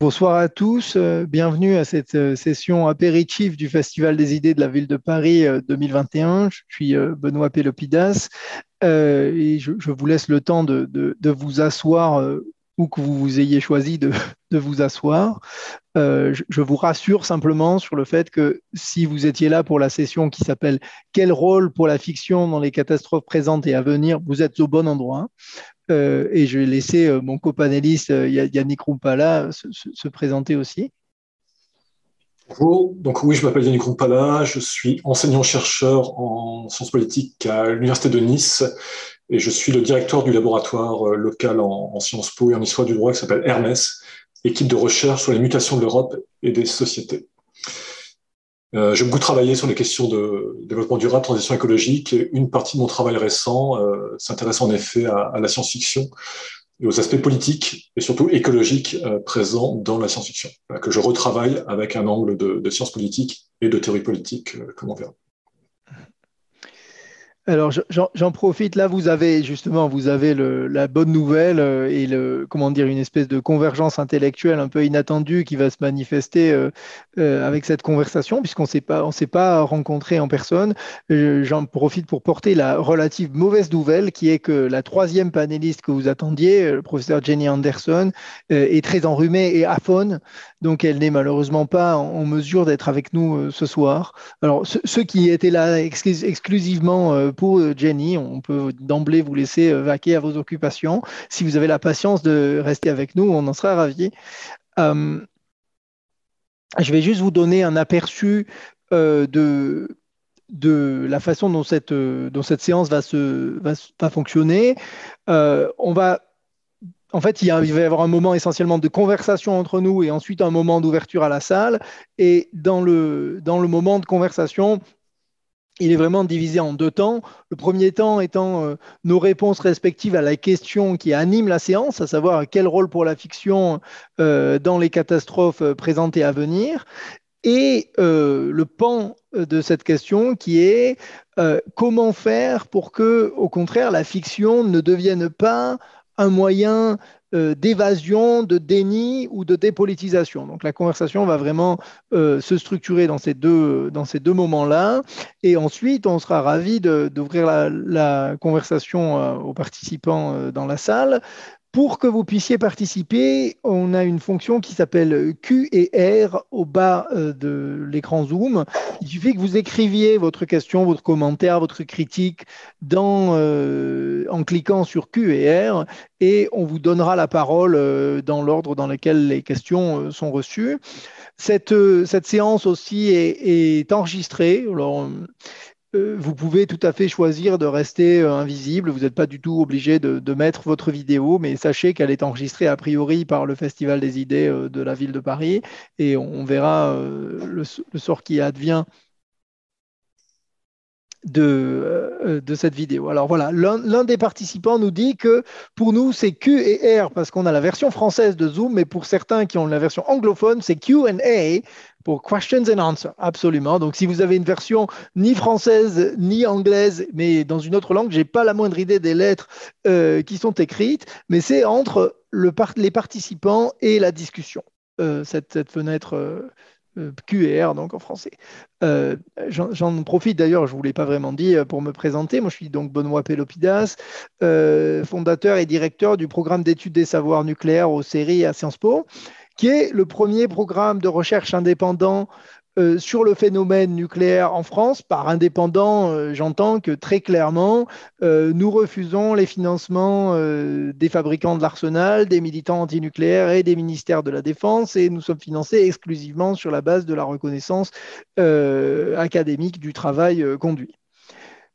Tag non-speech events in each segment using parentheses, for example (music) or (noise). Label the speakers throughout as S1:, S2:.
S1: Bonsoir à tous, euh, bienvenue à cette euh, session apéritif du Festival des idées de la ville de Paris 2021. Euh, je suis Benoît Pélopidas et je, vous laisse le temps de, vous asseoir où que vous ayez choisi de, (laughs) vous asseoir. Je, je, vous rassure simplement sur le fait que si vous étiez là pour la session qui s'appelle Quel rôle pour la fiction dans les catastrophes présentes et à venir, vous êtes au bon endroit. Euh, et je vais laisser euh, mon copanéliste euh, Yannick Rumpala se, présenter aussi.
S2: Bonjour, donc oui, je m'appelle Yannick Rumpala, je suis enseignant-chercheur en sciences politiques à l'Université de Nice et je suis le directeur du laboratoire local en, sciences po et en histoire du droit qui s'appelle Hermès, équipe de recherche sur les mutations de l'Europe et des sociétés. Euh, j'ai beaucoup travaillé sur les questions de développement durable, transition écologique. Et une partie de mon travail récent euh, s'intéresse en effet à, la science-fiction et aux aspects politiques et surtout écologiques euh, présents dans la science-fiction, que je retravaille avec un angle de, de sciences politiques et de théorie politique, comme on verra.
S1: Alors j'en profite, là vous avez justement vous avez la bonne nouvelle euh, et le, comment dire une espèce de convergence intellectuelle un peu inattendue qui va se manifester euh, euh, avec cette conversation puisqu'on s'est pas s'est pas rencontré en personne. J'en profite pour porter la relative mauvaise nouvelle qui est que la troisième panéliste que vous attendiez, le professeur Jenny Anderson, est très enrhumée et aphone, donc elle n'est malheureusement pas en, mesure d'être avec nous ce soir. Alors ceux, qui étaient là exclusivement pour euh, Jenny. On peut d'emblée vous laisser euh, vaquer à vos occupations. Si vous avez la patience de rester avec nous, on en sera ravis. Euh, je vais juste vous donner un aperçu de, la façon dont cette, séance va, fonctionner. on va en fait, il, va y avoir un moment essentiellement de conversation entre nous et ensuite un moment d'ouverture à la salle. Et dans le moment de conversation, il est vraiment divisé en deux temps. Le premier temps étant euh, nos réponses respectives à la question qui anime la séance, à savoir quel rôle pour la fiction euh, dans les catastrophes euh, présentes et à venir. Et le pan de cette question qui est comment faire pour que, au contraire, la fiction ne devienne pas un moyen euh, d'évasion, de déni ou de dépolitisation. Donc la conversation va vraiment euh, se structurer dans ces deux, dans ces deux moments-là. Et ensuite, on sera ravi d'ouvrir la, conversation euh, aux participants dans la salle pour que vous puissiez participer, on a une fonction qui s'appelle Q et R au bas euh, de l'écran Zoom. Il suffit que vous écriviez votre question, votre commentaire, votre critique euh, en cliquant sur Q et R et on vous donnera la parole euh, dans l'ordre dans lequel les questions sont reçues. Cette, cette séance aussi est, enregistrée. Vous pouvez tout à fait choisir de rester euh, invisible. Vous n'êtes pas du tout obligé de, mettre votre vidéo, mais sachez qu'elle est enregistrée a priori par le Festival des idées euh, de la ville de Paris et on, verra le, sort qui advient de, de, cette vidéo. Alors voilà, l'un des participants nous dit que pour nous, c'est Q et R parce qu'on a la version française de Zoom, mais pour certains qui ont la version anglophone, c'est Q and A pour questions and answers. Absolument. Donc, si vous avez une version ni française ni anglaise, mais dans une autre langue, j'ai pas la moindre idée des lettres euh, qui sont écrites, mais c'est entre le les participants et la discussion. Euh, cette, fenêtre. Euh, QR, donc en français. J'en profite d'ailleurs, je ne vous l'ai pas vraiment dit, pour me présenter. Moi, je suis donc Benoît Pélopidas, fondateur et directeur du programme d'études des savoirs nucléaires au CERI à Sciences Po qui est le premier programme de recherche indépendant euh, sur le phénomène nucléaire en France. Par indépendant, euh, j'entends que très clairement, euh, nous refusons les financements des fabricants de l'arsenal, des militants antinucléaires et des ministères de la Défense, et nous sommes financés exclusivement sur la base de la reconnaissance académique du travail conduit.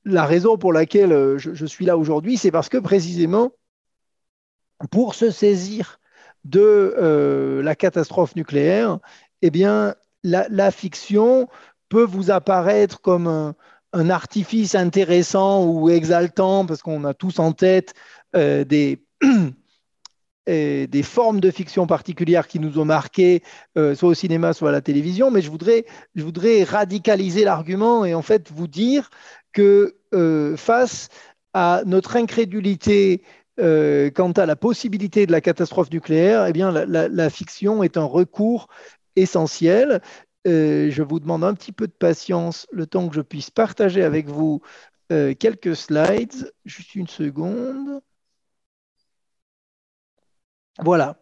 S1: La raison pour laquelle je suis là aujourd'hui, c'est parce que précisément, pour se saisir de la catastrophe nucléaire, eh bien, la, fiction peut vous apparaître comme un, artifice intéressant ou exaltant, parce qu'on a tous en tête euh, (clears throat) des, formes de fiction particulières qui nous ont marqués, euh, soit au cinéma, soit à la télévision, mais je voudrais, radicaliser l'argument et en fait vous dire que face à notre incrédulité euh, quant à la possibilité de la catastrophe nucléaire, eh bien, la, fiction est un recours essentiel. Euh, je vous demande un petit peu de patience, le temps que je puisse partager avec vous euh, quelques slides. Juste une seconde. Voilà.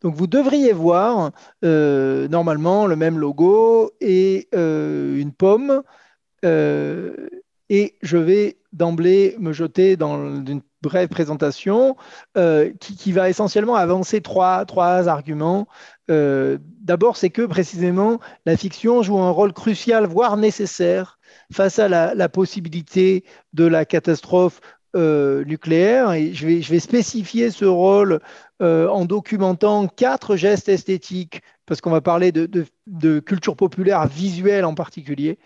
S1: Donc vous devriez voir normalement le même logo et une pomme. et je vais d'emblée me jeter dans une brève présentation euh, qui, va essentiellement avancer trois, trois arguments. Euh, d'abord, c'est que précisément la fiction joue un rôle crucial, voire nécessaire, face à la, possibilité de la catastrophe euh, nucléaire. Et je vais, spécifier ce rôle en documentant quatre gestes esthétiques, parce qu'on va parler de, culture populaire visuelle en particulier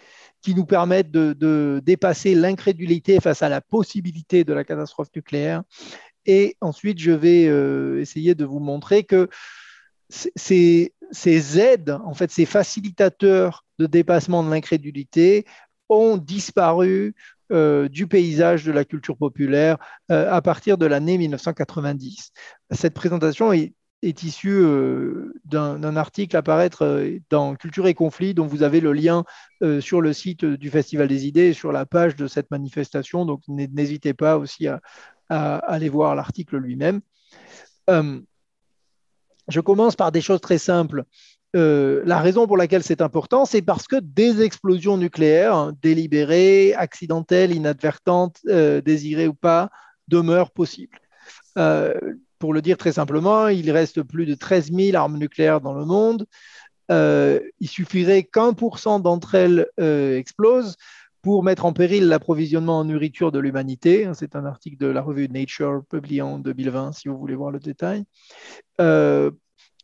S1: qui nous permettent de, dépasser l'incrédulité face à la possibilité de la catastrophe nucléaire. Et ensuite, je vais euh, essayer de vous montrer que ces, aides, en fait, ces facilitateurs de dépassement de l'incrédulité ont disparu euh, du paysage de la culture populaire euh, à partir de l'année 1990. Cette présentation est est issu euh, d'un article à paraître dans Culture et Conflit, dont vous avez le lien sur le site du Festival des idées, sur la page de cette manifestation. Donc n'hésitez pas aussi à, aller voir l'article lui-même. Je commence par des choses très simples. la raison pour laquelle c'est important, c'est parce que des explosions nucléaires, délibérées, accidentelles, inadvertantes, désirées ou pas, demeurent possibles. Pour le dire très simplement, il reste plus de 13 000 armes nucléaires dans le monde. Euh, il suffirait qu'un pour cent d'entre elles euh, explosent pour mettre en péril l'approvisionnement en nourriture de l'humanité. C'est un article de la revue Nature publié en 2020, si vous voulez voir le détail. Euh,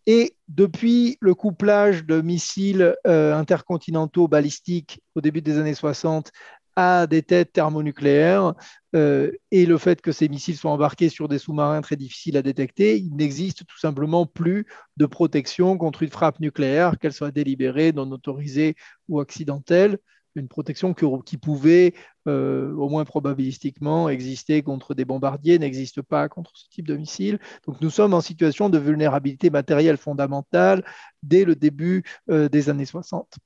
S1: et depuis le couplage de missiles intercontinentaux balistiques au début des années 60 à des têtes thermonucléaires euh, et le fait que ces missiles soient embarqués sur des sous-marins très difficiles à détecter, il n'existe tout simplement plus de protection contre une frappe nucléaire, qu'elle soit délibérée, non autorisée ou accidentelle. Une protection qui pouvait, euh, au moins probabilistiquement, exister contre des bombardiers n'existe pas contre ce type de missiles. Donc nous sommes en situation de vulnérabilité matérielle fondamentale dès le début euh, des années 60.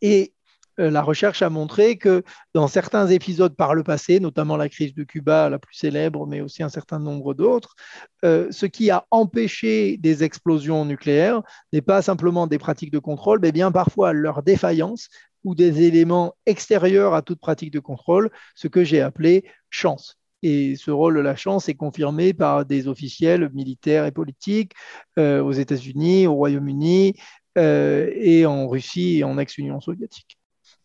S1: Et euh, la recherche a montré que dans certains épisodes par le passé, notamment la crise de Cuba, la plus célèbre, mais aussi un certain nombre d'autres, ce qui a empêché des explosions nucléaires n'est pas simplement des pratiques de contrôle, mais bien parfois leur défaillance ou des éléments extérieurs à toute pratique de contrôle, ce que j'ai appelé chance. Et ce rôle de la chance est confirmé par des officiels militaires et politiques euh, aux États-Unis, au Royaume-Uni et en Russie et en ex-Union soviétique.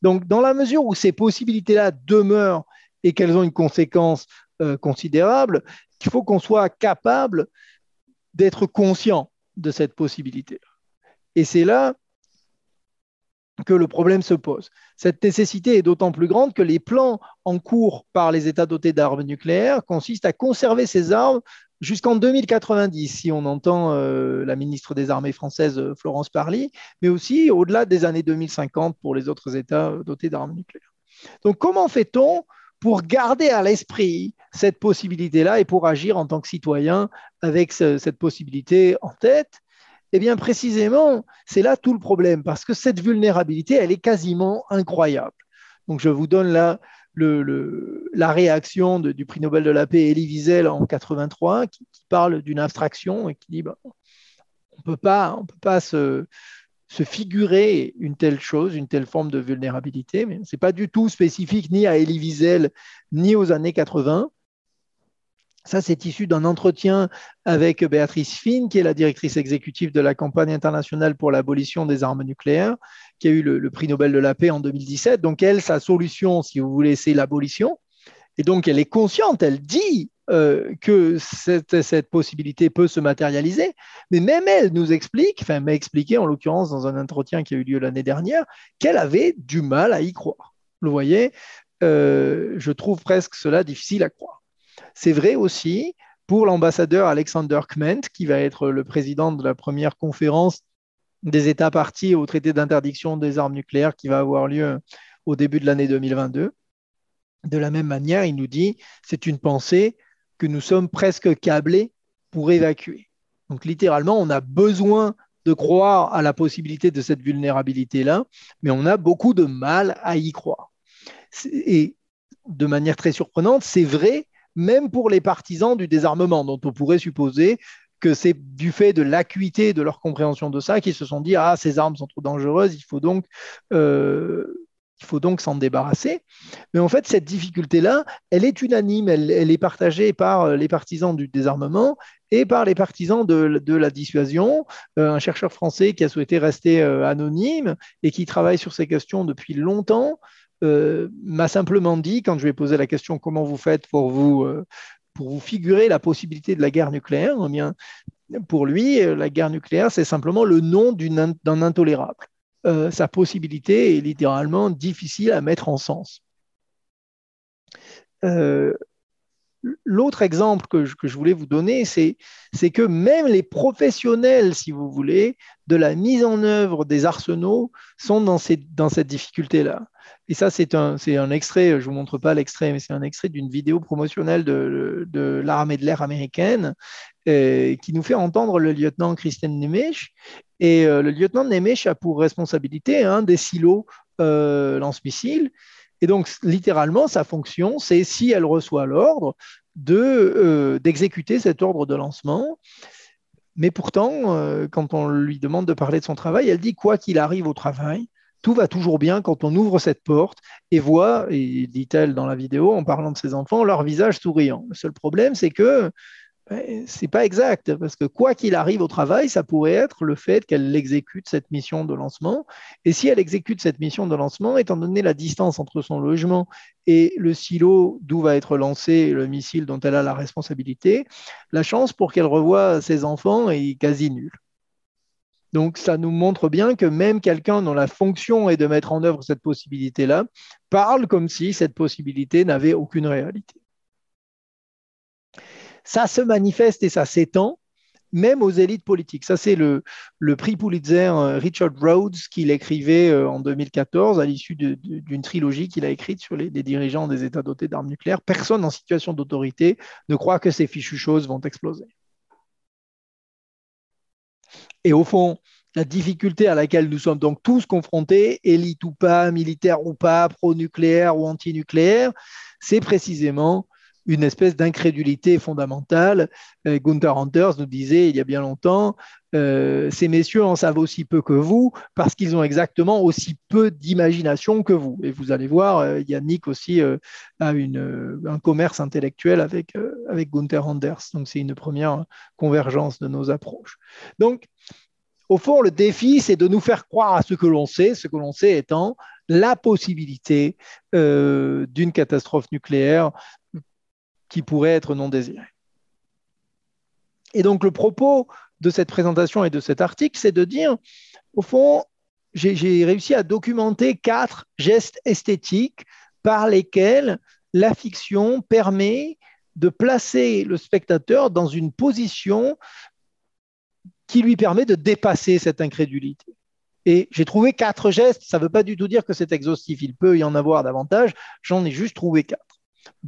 S1: Donc, dans la mesure où ces possibilités-là demeurent et qu'elles ont une conséquence euh, considérable, il faut qu'on soit capable d'être conscient de cette possibilité. Et c'est là que le problème se pose. Cette nécessité est d'autant plus grande que les plans en cours par les États dotés d'armes nucléaires consistent à conserver ces armes jusqu'en 2090, si on entend euh, la ministre des Armées française euh, Florence Parly, mais aussi au-delà des années 2050 pour les autres États dotés d'armes nucléaires. Donc comment fait-on pour garder à l'esprit cette possibilité-là et pour agir en tant que citoyen avec cette possibilité en tête? Eh bien précisément, c'est là tout le problème, parce que cette vulnérabilité, elle est quasiment incroyable. Donc je vous donne là la réaction du prix Nobel de la paix Elie Wiesel en 83, qui, parle d'une abstraction et qui dit on peut pas, peut pas se, figurer une telle chose, une telle forme de vulnérabilité, mais ce n'est pas du tout spécifique ni à Elie Wiesel ni aux années 80. Ça, c'est issu d'un entretien avec Béatrice Finn, qui est la directrice exécutive de la campagne internationale pour l'abolition des armes nucléaires, qui a eu le, prix Nobel de la paix en 2017. Donc, elle, sa solution, si vous voulez, c'est l'abolition. Et donc, elle est consciente, elle dit euh, que cette, possibilité peut se matérialiser, mais même elle nous explique, enfin m'a expliqué en l'occurrence dans un entretien qui a eu lieu l'année dernière, qu'elle avait du mal à y croire. Vous voyez, euh, je trouve presque cela difficile à croire. C'est vrai aussi pour l'ambassadeur Alexander Kment, qui va être le président de la première conférence des États partis au traité d'interdiction des armes nucléaires qui va avoir lieu au début de l'année 2022. De la même manière, il nous dit c'est une pensée que nous sommes presque câblés pour évacuer. Donc littéralement, on a besoin de croire à la possibilité de cette vulnérabilité-là, mais on a beaucoup de mal à y croire. Et de manière très surprenante, c'est vrai même pour les partisans du désarmement, dont on pourrait supposer que c'est du fait de l'acuité de leur compréhension de ça qu'ils se sont dit ah ces armes sont trop dangereuses, il faut donc euh, il faut donc s'en débarrasser. Mais en fait, cette difficulté-là, elle est unanime, elle, est partagée par les partisans du désarmement et par les partisans de, la dissuasion. Euh, un chercheur français qui a souhaité rester euh, anonyme et qui travaille sur ces questions depuis longtemps m'a simplement dit, quand je lui ai posé la question comment vous faites pour vous, pour vous figurer la possibilité de la guerre nucléaire, eh bien, pour lui, la guerre nucléaire, c'est simplement le nom d'un intolérable. Euh, sa possibilité est littéralement difficile à mettre en sens. Euh, l'autre exemple que je, voulais vous donner, c'est que même les professionnels, si vous voulez, de la mise en œuvre des arsenaux sont dans, dans cette difficulté-là. Et ça, c'est un, extrait, je ne vous montre pas l'extrait, mais c'est un extrait d'une vidéo promotionnelle de, de l'armée de l'air américaine euh, qui nous fait entendre le lieutenant Christian Nemech. Et euh, le lieutenant Nemech a pour responsabilité un des silos euh, lance-missiles. Et donc, littéralement, sa fonction, c'est si elle reçoit l'ordre, d'exécuter cet ordre de lancement. Mais pourtant, quand on lui demande de parler de son travail, elle dit quoi qu'il arrive au travail, tout va toujours bien quand on ouvre cette porte et voit, dit-elle dans la vidéo en parlant de ses enfants, leur visage souriant. Le seul problème, c'est que ben, c'est pas exact, parce que quoi qu'il arrive au travail, ça pourrait être le fait qu'elle exécute cette mission de lancement. Et si elle exécute cette mission de lancement, étant donné la distance entre son logement et le silo d'où va être lancé le missile dont elle a la responsabilité, la chance pour qu'elle revoie ses enfants est quasi nulle. Donc, ça nous montre bien que même quelqu'un dont la fonction est de mettre en œuvre cette possibilité-là parle comme si cette possibilité n'avait aucune réalité. Ça se manifeste et ça s'étend même aux élites politiques. Ça, c'est le, prix Pulitzer euh, Richard Rhodes qu'il écrivait euh, en 2014 à l'issue d'une trilogie qu'il a écrite sur les, les dirigeants des États dotés d'armes nucléaires. Personne en situation d'autorité ne croit que ces fichues choses vont exploser. Et au fond, la difficulté à laquelle nous sommes donc tous confrontés, élite ou pas, militaire ou pas, pro-nucléaire ou anti-nucléaire, c'est précisément une espèce d'incrédulité fondamentale. Euh, Gunther Anders nous disait il y a bien longtemps, euh, ces messieurs en savent aussi peu que vous parce qu'ils ont exactement aussi peu d'imagination que vous. Et vous allez voir, euh, Yannick aussi a un commerce intellectuel avec, avec Gunther Anders. Donc c'est une première convergence de nos approches. Donc, au fond, le défi, c'est de nous faire croire à ce que l'on sait, ce que l'on sait étant la possibilité d'une catastrophe nucléaire qui pourrait être non désiré. Et donc le propos de cette présentation et de cet article, c'est de dire, au fond, j'ai réussi à documenter quatre gestes esthétiques par lesquels la fiction permet de placer le spectateur dans une position qui lui permet de dépasser cette incrédulité. Et j'ai trouvé quatre gestes, ça ne veut pas du tout dire que c'est exhaustif, il peut y en avoir davantage, j'en ai juste trouvé quatre.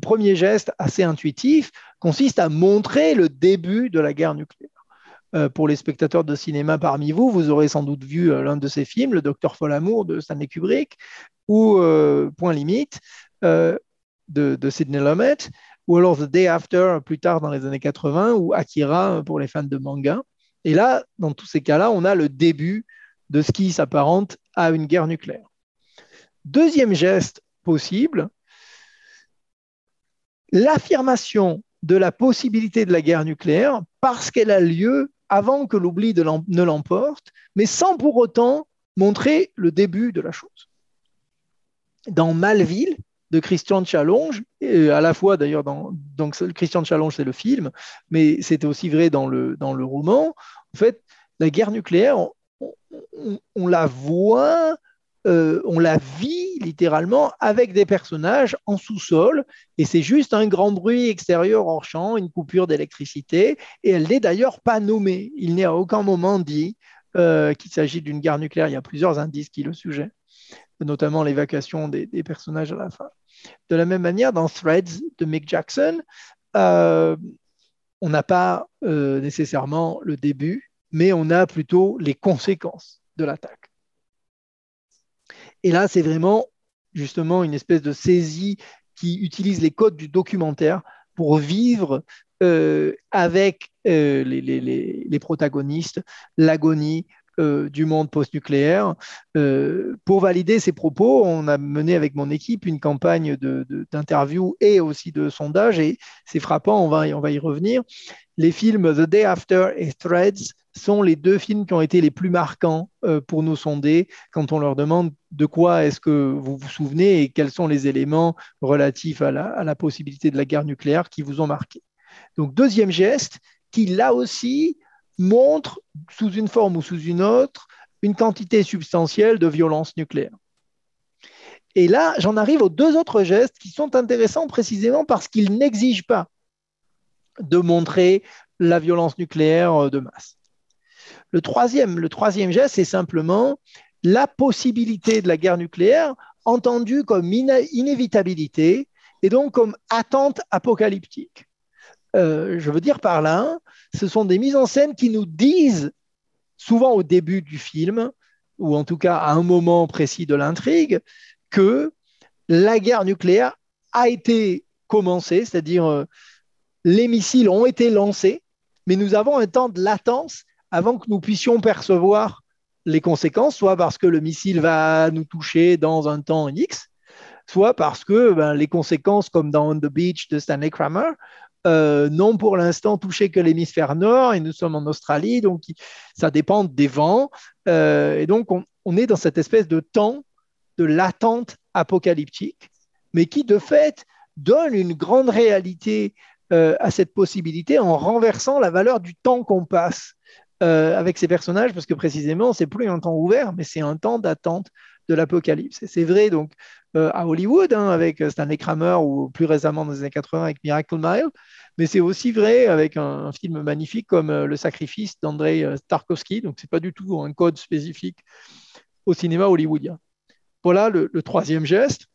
S1: Premier geste, assez intuitif, consiste à montrer le début de la guerre nucléaire. Euh, pour les spectateurs de cinéma parmi vous, vous aurez sans doute vu euh, l'un de ces films, Le Docteur Folamour de Stanley Kubrick, ou euh, Point Limite de, de, Sidney Lumet, ou alors The Day After plus tard dans les années 80, ou Akira pour les fans de manga. Et là, dans tous ces cas-là, on a le début de ce qui s'apparente à une guerre nucléaire. Deuxième geste possible, l'affirmation de la possibilité de la guerre nucléaire parce qu'elle a lieu avant que l'oubli ne l'emporte, mais sans pour autant montrer le début de la chose. Dans Malville, de Christian Challonge, à la fois d'ailleurs dans Christian Challonge c'est le film, mais c'était aussi vrai dans le, dans le roman. En fait, la guerre nucléaire, on la voit euh, on la vit littéralement avec des personnages en sous-sol, et c'est juste un grand bruit extérieur hors champ, une coupure d'électricité, et elle n'est d'ailleurs pas nommée. Il n'est à aucun moment dit euh, qu'il s'agit d'une guerre nucléaire. Il y a plusieurs indices qui le sujet, notamment l'évacuation des, personnages à la fin. De la même manière, dans Threads de Mick Jackson, euh, on n'a pas nécessairement le début, mais on a plutôt les conséquences de l'attaque. Et là, c'est vraiment justement une espèce de saisie qui utilise les codes du documentaire pour vivre euh, avec les, les, protagonistes l'agonie, euh, du monde post-nucléaire. Euh, pour valider ces propos, on a mené avec mon équipe une campagne d'interview et aussi de sondage, et c'est frappant, on va, on va y revenir. Les films The Day After et Threads sont les deux films qui ont été les plus marquants euh, pour nous sonder quand on leur demande de quoi est-ce que vous vous souvenez et quels sont les éléments relatifs à la, à la possibilité de la guerre nucléaire qui vous ont marqué. Donc, deuxième geste, qui là aussi montre, sous une forme ou sous une autre, une quantité substantielle de violence nucléaire. Et là, j'en arrive aux deux autres gestes qui sont intéressants précisément parce qu'ils n'exigent pas de montrer la violence nucléaire de masse. Le troisième, le troisième geste, c'est simplement la possibilité de la guerre nucléaire entendue comme inévitabilité et donc comme attente apocalyptique. Euh, je veux dire par là, ce sont des mises en scène qui nous disent, souvent au début du film, ou en tout cas à un moment précis de l'intrigue, que la guerre nucléaire a été commencée, c'est-à-dire euh, les missiles ont été lancés, mais nous avons un temps de latence avant que nous puissions percevoir les conséquences, soit parce que le missile va nous toucher dans un temps X, soit parce que ben, les conséquences, comme dans On the Beach de Stanley Kramer, euh, n'ont pour l'instant touché que l'hémisphère nord et nous sommes en Australie, donc ça dépend des vents. Euh, et donc on, est dans cette espèce de temps de l'attente apocalyptique, mais qui de fait donne une grande réalité euh, à cette possibilité en renversant la valeur du temps qu'on passe avec ces personnages, parce que précisément, c'est plus un temps ouvert, mais c'est un temps d'attente de l'apocalypse. C'est vrai donc euh, à Hollywood, hein, avec Stanley Kramer, ou plus récemment dans les années 80 avec Miracle Mile, mais c'est aussi vrai avec un, film magnifique comme euh, Le Sacrifice d'Andrei euh, Tarkovsky, donc c'est pas du tout un code spécifique au cinéma hollywoodien. Voilà le, troisième geste.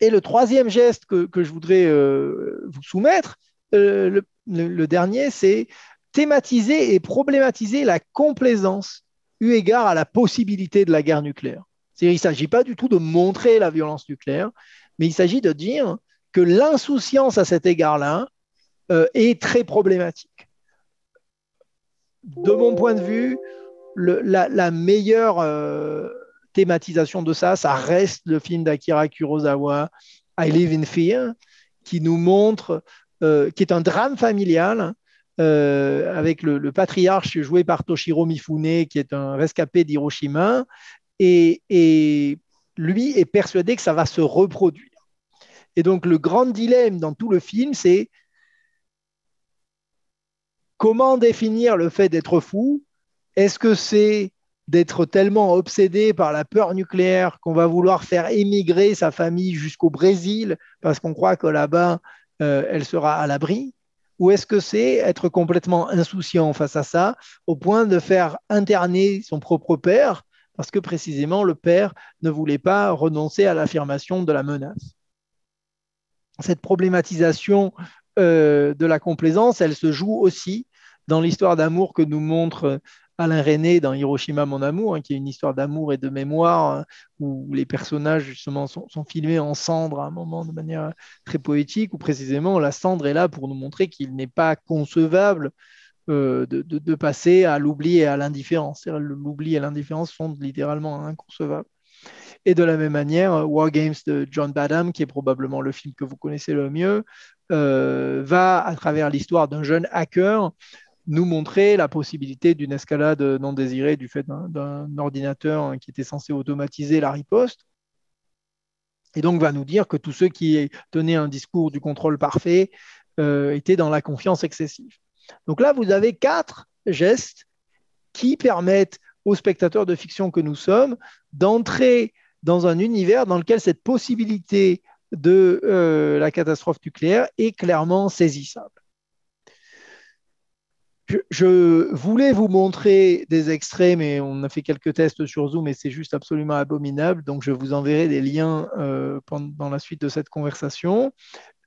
S1: Et le troisième geste que, je voudrais vous soumettre, le dernier, c'est thématiser et problématiser la complaisance eu égard à la possibilité de la guerre nucléaire. Il ne s'agit pas du tout de montrer la violence nucléaire, mais il s'agit de dire que l'insouciance à cet égard-là euh, est très problématique. De mon point de vue, la, meilleure euh, thématisation de ça, ça reste le film d'Akira Kurosawa, I Live in Fear, qui nous montre, euh, qui est un drame familial, avec le, le, patriarche joué par Toshiro Mifune, qui est un rescapé d'Hiroshima, et, lui est persuadé que ça va se reproduire. Et donc le grand dilemme dans tout le film, c'est comment définir le fait d'être fou? Est-ce que c'est d'être tellement obsédé par la peur nucléaire qu'on va vouloir faire émigrer sa famille jusqu'au Brésil parce qu'on croit que là-bas, euh, elle sera à l'abri? Ou est-ce que c'est être complètement insouciant face à ça, au point de faire interner son propre père parce que précisément le père ne voulait pas renoncer à l'affirmation de la menace? Cette problématisation euh, de la complaisance, elle se joue aussi dans l'histoire d'amour que nous montre Alain René dans Hiroshima, mon amour, hein, qui est une histoire d'amour et de mémoire, hein, où les personnages justement sont, filmés en cendre à un moment de manière très poétique, où précisément la cendre est là pour nous montrer qu'il n'est pas concevable euh, de, passer à l'oubli et à l'indifférence. L'oubli et l'indifférence sont littéralement inconcevables. Et de la même manière, War Games de John Badham, qui est probablement le film que vous connaissez le mieux, euh, va, à travers l'histoire d'un jeune hacker, nous montrer la possibilité d'une escalade non désirée du fait d'un ordinateur qui était censé automatiser la riposte. Et donc va nous dire que tous ceux qui tenaient un discours du contrôle parfait euh, étaient dans la confiance excessive. Donc là, vous avez quatre gestes qui permettent aux spectateurs de fiction que nous sommes d'entrer dans un univers dans lequel cette possibilité de euh, la catastrophe nucléaire est clairement saisissable. Je, voulais vous montrer des extraits, mais on a fait quelques tests sur Zoom et c'est juste absolument abominable. Donc, je vous enverrai des liens euh, dans la suite de cette conversation.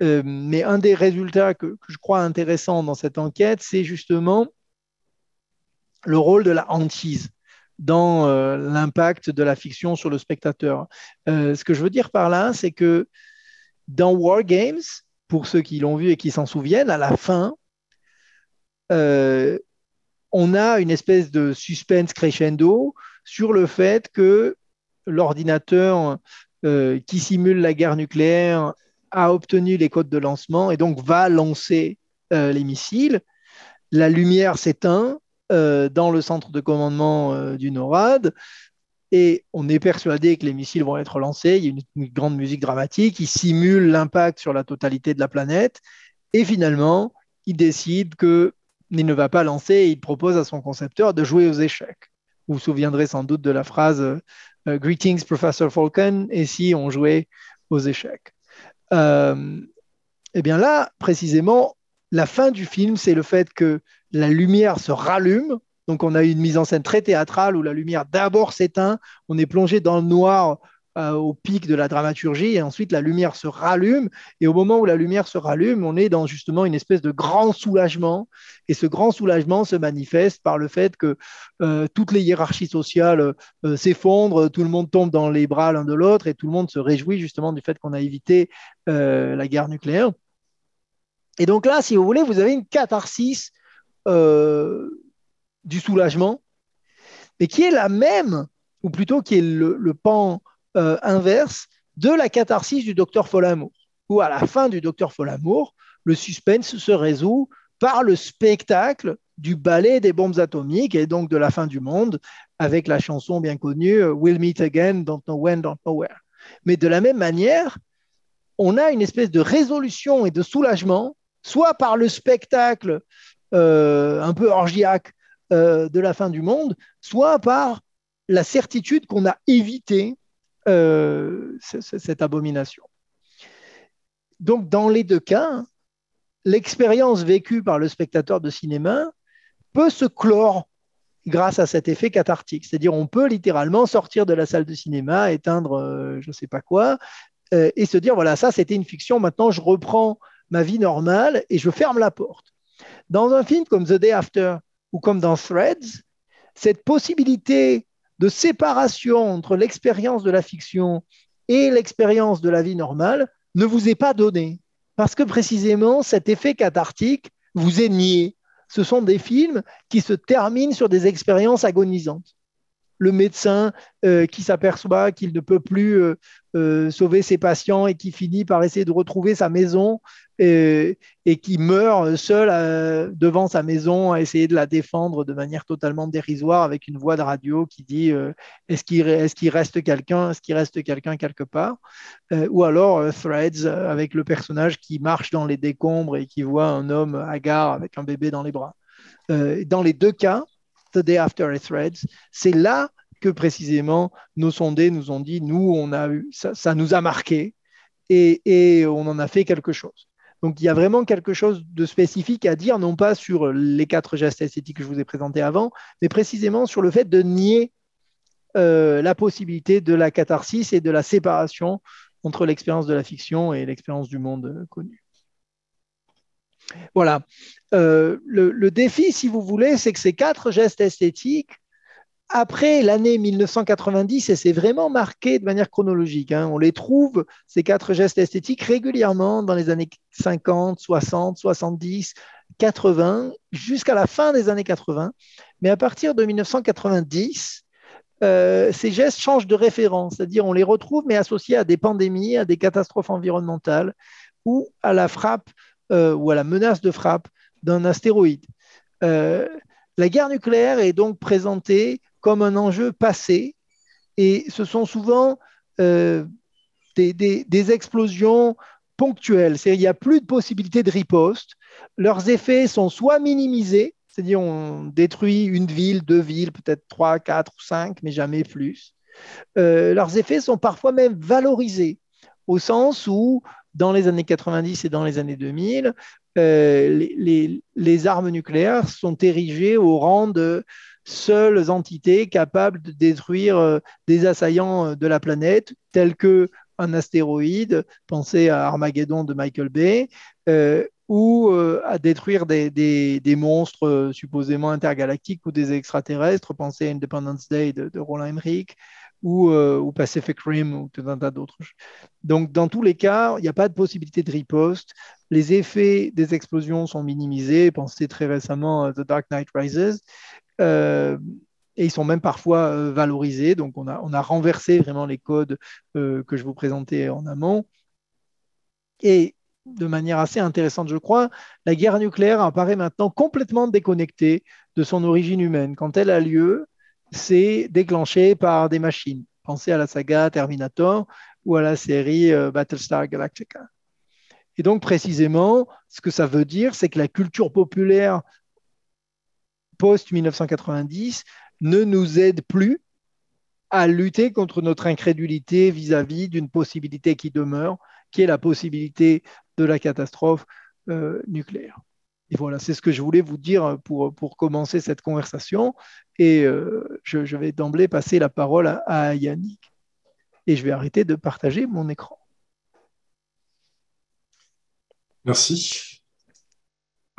S1: Euh, mais un des résultats que, je crois intéressant dans cette enquête, c'est justement le rôle de la hantise dans euh, l'impact de la fiction sur le spectateur. ce que je veux dire par là, c'est que dans War Games, pour ceux qui l'ont vu et qui s'en souviennent, à la fin, euh, on a une espèce de suspense crescendo sur le fait que l'ordinateur euh, qui simule la guerre nucléaire a obtenu les codes de lancement et donc va lancer euh, les missiles. La lumière s'éteint dans le centre de commandement du NORAD et on est persuadé que les missiles vont être lancés. Il y a une, une grande musique dramatique, qui simule l'impact sur la totalité de la planète et finalement, il décide que il ne va pas lancer il propose à son concepteur de jouer aux échecs. Vous vous souviendrez sans doute de la phrase euh, Greetings, Professor Falcon, et si on jouait aux échecs. Euh, eh bien là, précisément, la fin du film, c'est le fait que la lumière se rallume. Donc on a une mise en scène très théâtrale où la lumière d'abord s'éteint, on est plongé dans le noir euh, au pic de la dramaturgie, et ensuite la lumière se rallume, et au moment où la lumière se rallume, on est dans justement une espèce de grand soulagement, et ce grand soulagement se manifeste par le fait que euh, toutes les hiérarchies sociales euh, s'effondrent, tout le monde tombe dans les bras l'un de l'autre, et tout le monde se réjouit justement du fait qu'on a évité la guerre nucléaire. Et donc là, si vous voulez, vous avez une catharsis du soulagement, mais qui est la même, ou plutôt qui est le pan euh, inverse de la catharsis du docteur Folamour, où à la fin du docteur Folamour, le suspense se résout par le spectacle du ballet des bombes atomiques et donc de la fin du monde, avec la chanson bien connue euh, We'll Meet Again, Don't Know When, Don't Know Where. Mais de la même manière, on a une espèce de résolution et de soulagement, soit par le spectacle euh, un peu orgiaque de la fin du monde, soit par la certitude qu'on a évité euh, cette abomination. Donc, dans les deux cas, l'expérience vécue par le spectateur de cinéma peut se clore grâce à cet effet cathartique. C'est-à-dire, on peut littéralement sortir de la salle de cinéma, éteindre euh, je ne sais pas quoi, euh, et se dire, voilà, ça c'était une fiction, maintenant je reprends ma vie normale et je ferme la porte. Dans un film comme The Day After ou comme dans Threads, cette possibilité de séparation entre l'expérience de la fiction et l'expérience de la vie normale ne vous est pas donnée. Parce que précisément, cet effet cathartique vous est nié. Ce sont des films qui se terminent sur des expériences agonisantes le médecin euh, qui s'aperçoit qu'il ne peut plus euh, euh, sauver ses patients et qui finit par essayer de retrouver sa maison et, qui meurt seul devant sa maison à essayer de la défendre de manière totalement dérisoire avec une voix de radio qui dit est-ce qu'il est reste quelqu'un est-ce qu'il reste quelqu'un quelque part ou alors Threads avec le personnage qui marche dans les décombres et qui voit un homme hagard avec un bébé dans les bras dans les deux cas The Day After Threads, c'est là que précisément nos sondés nous ont dit, nous, on a eu, ça, nous a marqué et, on en a fait quelque chose. Donc il y a vraiment quelque chose de spécifique à dire, non pas sur les quatre gestes esthétiques que je vous ai présentés avant, mais précisément sur le fait de nier euh, la possibilité de la catharsis et de la séparation entre l'expérience de la fiction et l'expérience du monde connu. Voilà. Euh, le, défi, si vous voulez, c'est que ces quatre gestes esthétiques, après l'année 1990, et c'est vraiment marqué de manière chronologique, hein, on les trouve, ces quatre gestes esthétiques, régulièrement dans les années 50, 60, 70, 80, jusqu'à la fin des années 80. Mais à partir de 1990, euh, ces gestes changent de référence, c'est-à-dire on les retrouve, mais associés à des pandémies, à des catastrophes environnementales ou à la frappe euh, ou à la menace de frappe d'un astéroïde. Euh, la guerre nucléaire est donc présentée comme un enjeu passé et ce sont souvent euh, des, explosions ponctuelles. Il n'y a plus de possibilité de riposte. Leurs effets sont soit minimisés, c'est-à-dire on détruit une ville, deux villes, peut-être trois, quatre ou cinq, mais jamais plus. leurs effets sont parfois même valorisés, au sens où dans les années 90 et dans les années 2000, les, les, armes nucléaires sont érigées au rang de seules entités capables de détruire des assaillants de la planète, tels que un astéroïde, pensez à Armageddon de Michael Bay, euh, ou euh, à détruire des, des, monstres euh, supposément intergalactiques ou des extraterrestres, pensez à Independence Day de, Roland Emmerich, ou, ou, Pacific Rim, ou tout un tas d'autres. Donc, dans tous les cas, il n'y a pas de possibilité de riposte. Les effets des explosions sont minimisés. Pensez très récemment à The Dark Knight Rises et ils sont même parfois euh, valorisés. Donc, on a, renversé vraiment les codes euh, que je vous présentais en amont. Et de manière assez intéressante, je crois, la guerre nucléaire apparaît maintenant complètement déconnectée de son origine humaine. Quand elle a lieu, c'est déclenché par des machines. Pensez à la saga Terminator ou à la série euh, Battlestar Galactica. Et donc, précisément, ce que ça veut dire, c'est que la culture populaire post-1990 ne nous aide plus à lutter contre notre incrédulité vis-à-vis d'une possibilité qui demeure, qui est la possibilité de la catastrophe euh, nucléaire. Et voilà, c'est ce que je voulais vous dire pour, commencer cette conversation. Et euh, je, vais d'emblée passer la parole à, Yannick. Et je vais arrêter de partager mon écran.
S2: Merci.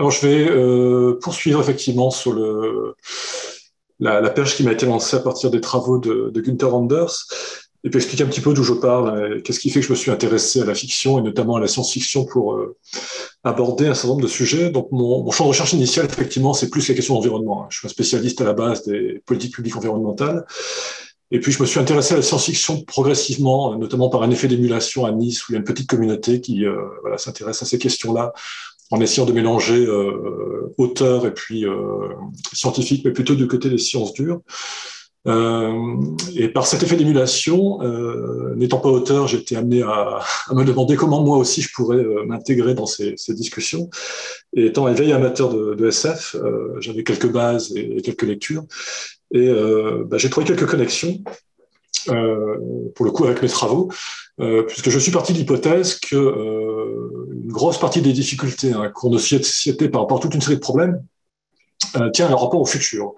S2: Alors, je vais euh, poursuivre effectivement sur la, la perche qui m'a été lancée à partir des travaux de, de Anders, et puis expliquer un petit peu d'où je parle, qu'est-ce qui fait que je me suis intéressé à la fiction et notamment à la science-fiction pour euh, aborder un certain nombre de sujets. Donc mon, champ de recherche initial, effectivement, c'est plus les questions d'environnement. Hein. Je suis un spécialiste à la base des politiques publiques environnementales. Et puis je me suis intéressé à la science-fiction progressivement, notamment par un effet d'émulation à Nice, où il y a une petite communauté qui euh, s'intéresse à ces questions-là en essayant de mélanger euh, auteur et puis euh, scientifique, mais plutôt du côté des sciences dures. Euh, et par cet effet d'émulation, n'étant pas auteur, été amené à, me demander comment moi aussi je pourrais m'intégrer dans ces, discussions. Et étant éveillé amateur de, SF, j'avais quelques bases et, et, quelques lectures. Et bah, j'ai trouvé quelques connexions, pour le coup, avec mes travaux, puisque je suis parti de l'hypothèse que une grosse partie des difficultés hein, qu'on a société par rapport à toute une série de problèmes euh, tient à leur rapport au futur,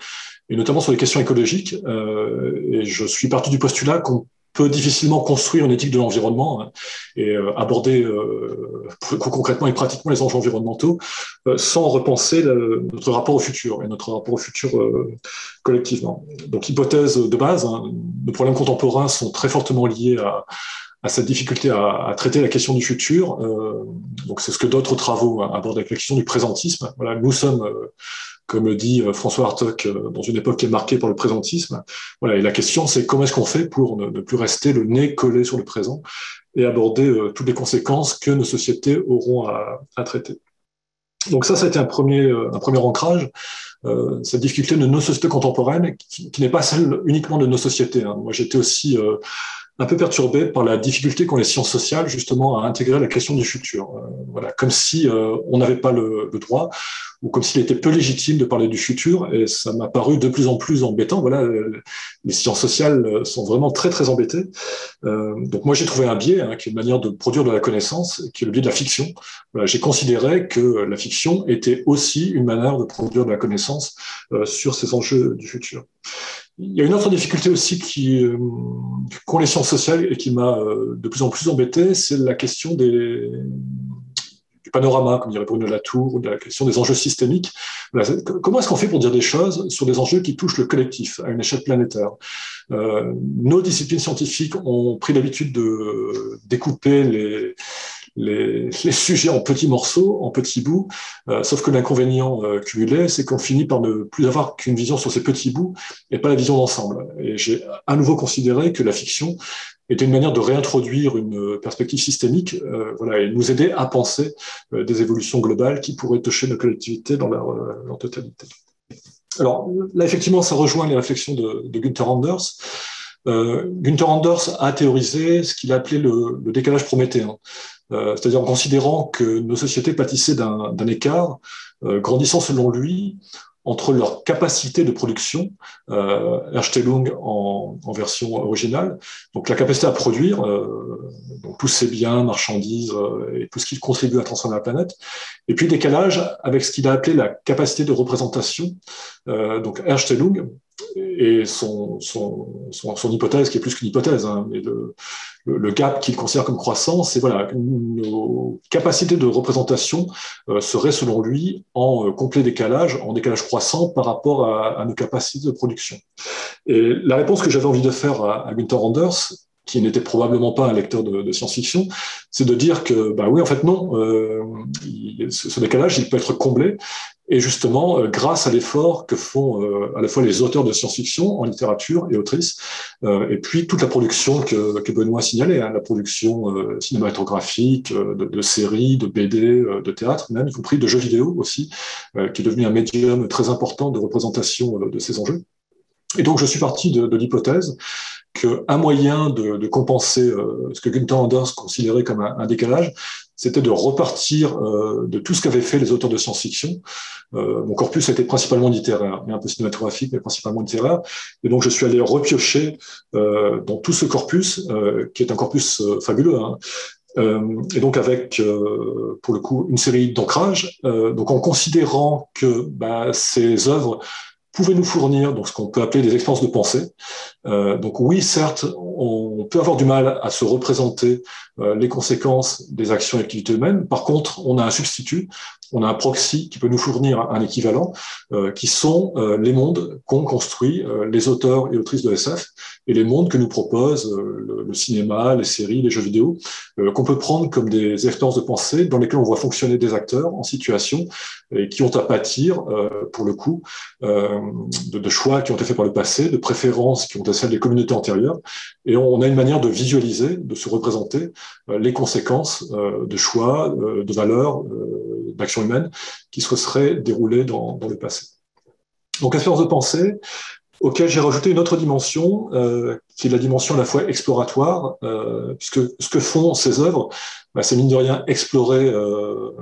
S2: et notamment sur les questions écologiques. Euh, et je suis parti du postulat qu'on peut difficilement construire une éthique de l'environnement hein, et euh, aborder euh, concrètement et pratiquement les enjeux environnementaux euh, sans repenser notre rapport au futur et notre rapport au futur collectivement. Donc, hypothèse de base, hein, nos problèmes contemporains sont très fortement liés à, cette difficulté à, traiter la question du futur. Donc c'est ce que d'autres travaux abordent avec la question du présentisme. Voilà, nous sommes, comme le dit euh, François Hartog, dans une époque qui est marquée par le présentisme. Voilà, et la question c'est comment est-ce qu'on fait pour ne, plus rester le nez collé sur le présent et aborder toutes les conséquences que nos sociétés auront à, traiter. Donc ça, ça a été un premier, un premier ancrage. Euh, cette difficulté de nos sociétés contemporaines, qui, n'est pas celle uniquement de nos sociétés. Hein. Moi, j'étais aussi euh, un peu perturbé par la difficulté qu'ont les sciences sociales justement à intégrer la question du futur. Euh, voilà, comme si euh, on n'avait pas le, droit ou comme s'il était peu légitime de parler du futur. Et ça m'a paru de plus en plus embêtant. Voilà, euh, les sciences sociales sont vraiment très très embêtées. Donc moi j'ai trouvé un biais hein, qui est une manière de produire de la connaissance, qui est le biais de la fiction. Voilà, j'ai considéré que la fiction était aussi une manière de produire de la connaissance sur ces enjeux du futur. Il y a une autre difficulté aussi qui euh, qu'ont les sciences sociales et qui m'a euh, de plus en plus embêté, c'est la question des, du panorama, comme dirait Bruno Latour, ou de la question des enjeux systémiques. Comment est-ce qu'on fait pour dire des choses sur des enjeux qui touchent le collectif à une échelle planétaire? Euh, Nos disciplines scientifiques ont pris l'habitude de découper les, les, sujets en petits morceaux, en petits bouts, euh, sauf que l'inconvénient euh, cumulé, c'est qu'on finit par ne plus avoir qu'une vision sur ces petits bouts et pas la vision d'ensemble. Et j'ai à nouveau considéré que la fiction était une manière de réintroduire une perspective systémique euh, voilà, et nous aider à penser euh, des évolutions globales qui pourraient toucher nos collectivités dans leur, euh, totalité. Alors là, effectivement, ça rejoint les réflexions de, de Günther Anders. Euh, Günther Anders a théorisé ce qu'il a appelé le, le décalage prométhéen. Euh, c'est-à-dire en considérant que nos sociétés pâtissaient d'un écart, euh, grandissant selon lui, entre leur capacité de production, euh, Erstellung en, version originale, donc la capacité à produire euh, donc tous ces biens, marchandises et tout ce qui contribue à transformer la planète, et puis décalage avec ce qu'il a appelé la capacité de représentation, donc Erstellung, et son, hypothèse, qui est plus qu'une hypothèse, hein, mais le, le, gap qu'il considère comme croissant, c'est voilà, nos capacités de représentation euh, seraient selon lui en euh, complet décalage, en décalage croissant par rapport à, nos capacités de production. Et la réponse que j'avais envie de faire à, à Gunther Anders, qui n'était probablement pas un lecteur de, science-fiction, c'est de dire que, bah oui, en fait, non, euh, ce décalage, il peut être comblé et justement, euh, grâce à l'effort que font euh, à la fois les auteurs de science-fiction en littérature et autrices, euh, et puis toute la production que, que Benoît signalait, hein, la production cinématographique, de, séries, de BD, de théâtre, même y compris de jeux vidéo aussi, qui est devenu un médium très important de représentation de ces enjeux. Et donc, je suis parti de, l'hypothèse qu'un moyen de, compenser ce que Gunther Anders considérait comme un décalage, c'était de repartir euh, de tout ce qu'avaient fait les auteurs de science-fiction. Euh, mon corpus été principalement littéraire, mais un peu cinématographique, mais principalement littéraire. Et donc, je suis allé repiocher euh, dans tout ce corpus, qui est un corpus fabuleux, hein, et donc avec, pour le coup, une série d'ancrages. Donc en considérant que bah, ces œuvres pouvaient nous fournir donc ce qu'on peut appeler des expériences de pensée. Euh, donc oui, certes, on peut avoir du mal à se représenter euh, les conséquences des actions et activités humaines. Par contre, on a un substitut, on a un proxy qui peut nous fournir un équivalent, euh, qui sont euh, les mondes qu'ont construit euh, les auteurs et autrices de SF et les mondes que nous proposent le, le, cinéma, les séries, les jeux vidéo, qu'on peut prendre comme des expériences de pensée dans lesquelles on voit fonctionner des acteurs en situation et qui ont à pâtir, pour le coup, de, de, choix qui ont été faits par le passé, de préférences qui ont été celles des communautés antérieures. Et on a une manière de visualiser, de se représenter les conséquences de choix, de valeurs, d'action humaine qui se serait déroulée dans, le passé. Donc, expérience de pensée, auquel j'ai rajouté une autre dimension, euh, qui est la dimension à la fois exploratoire, euh, puisque ce que font ces œuvres, bah, c'est mine de rien explorer, euh,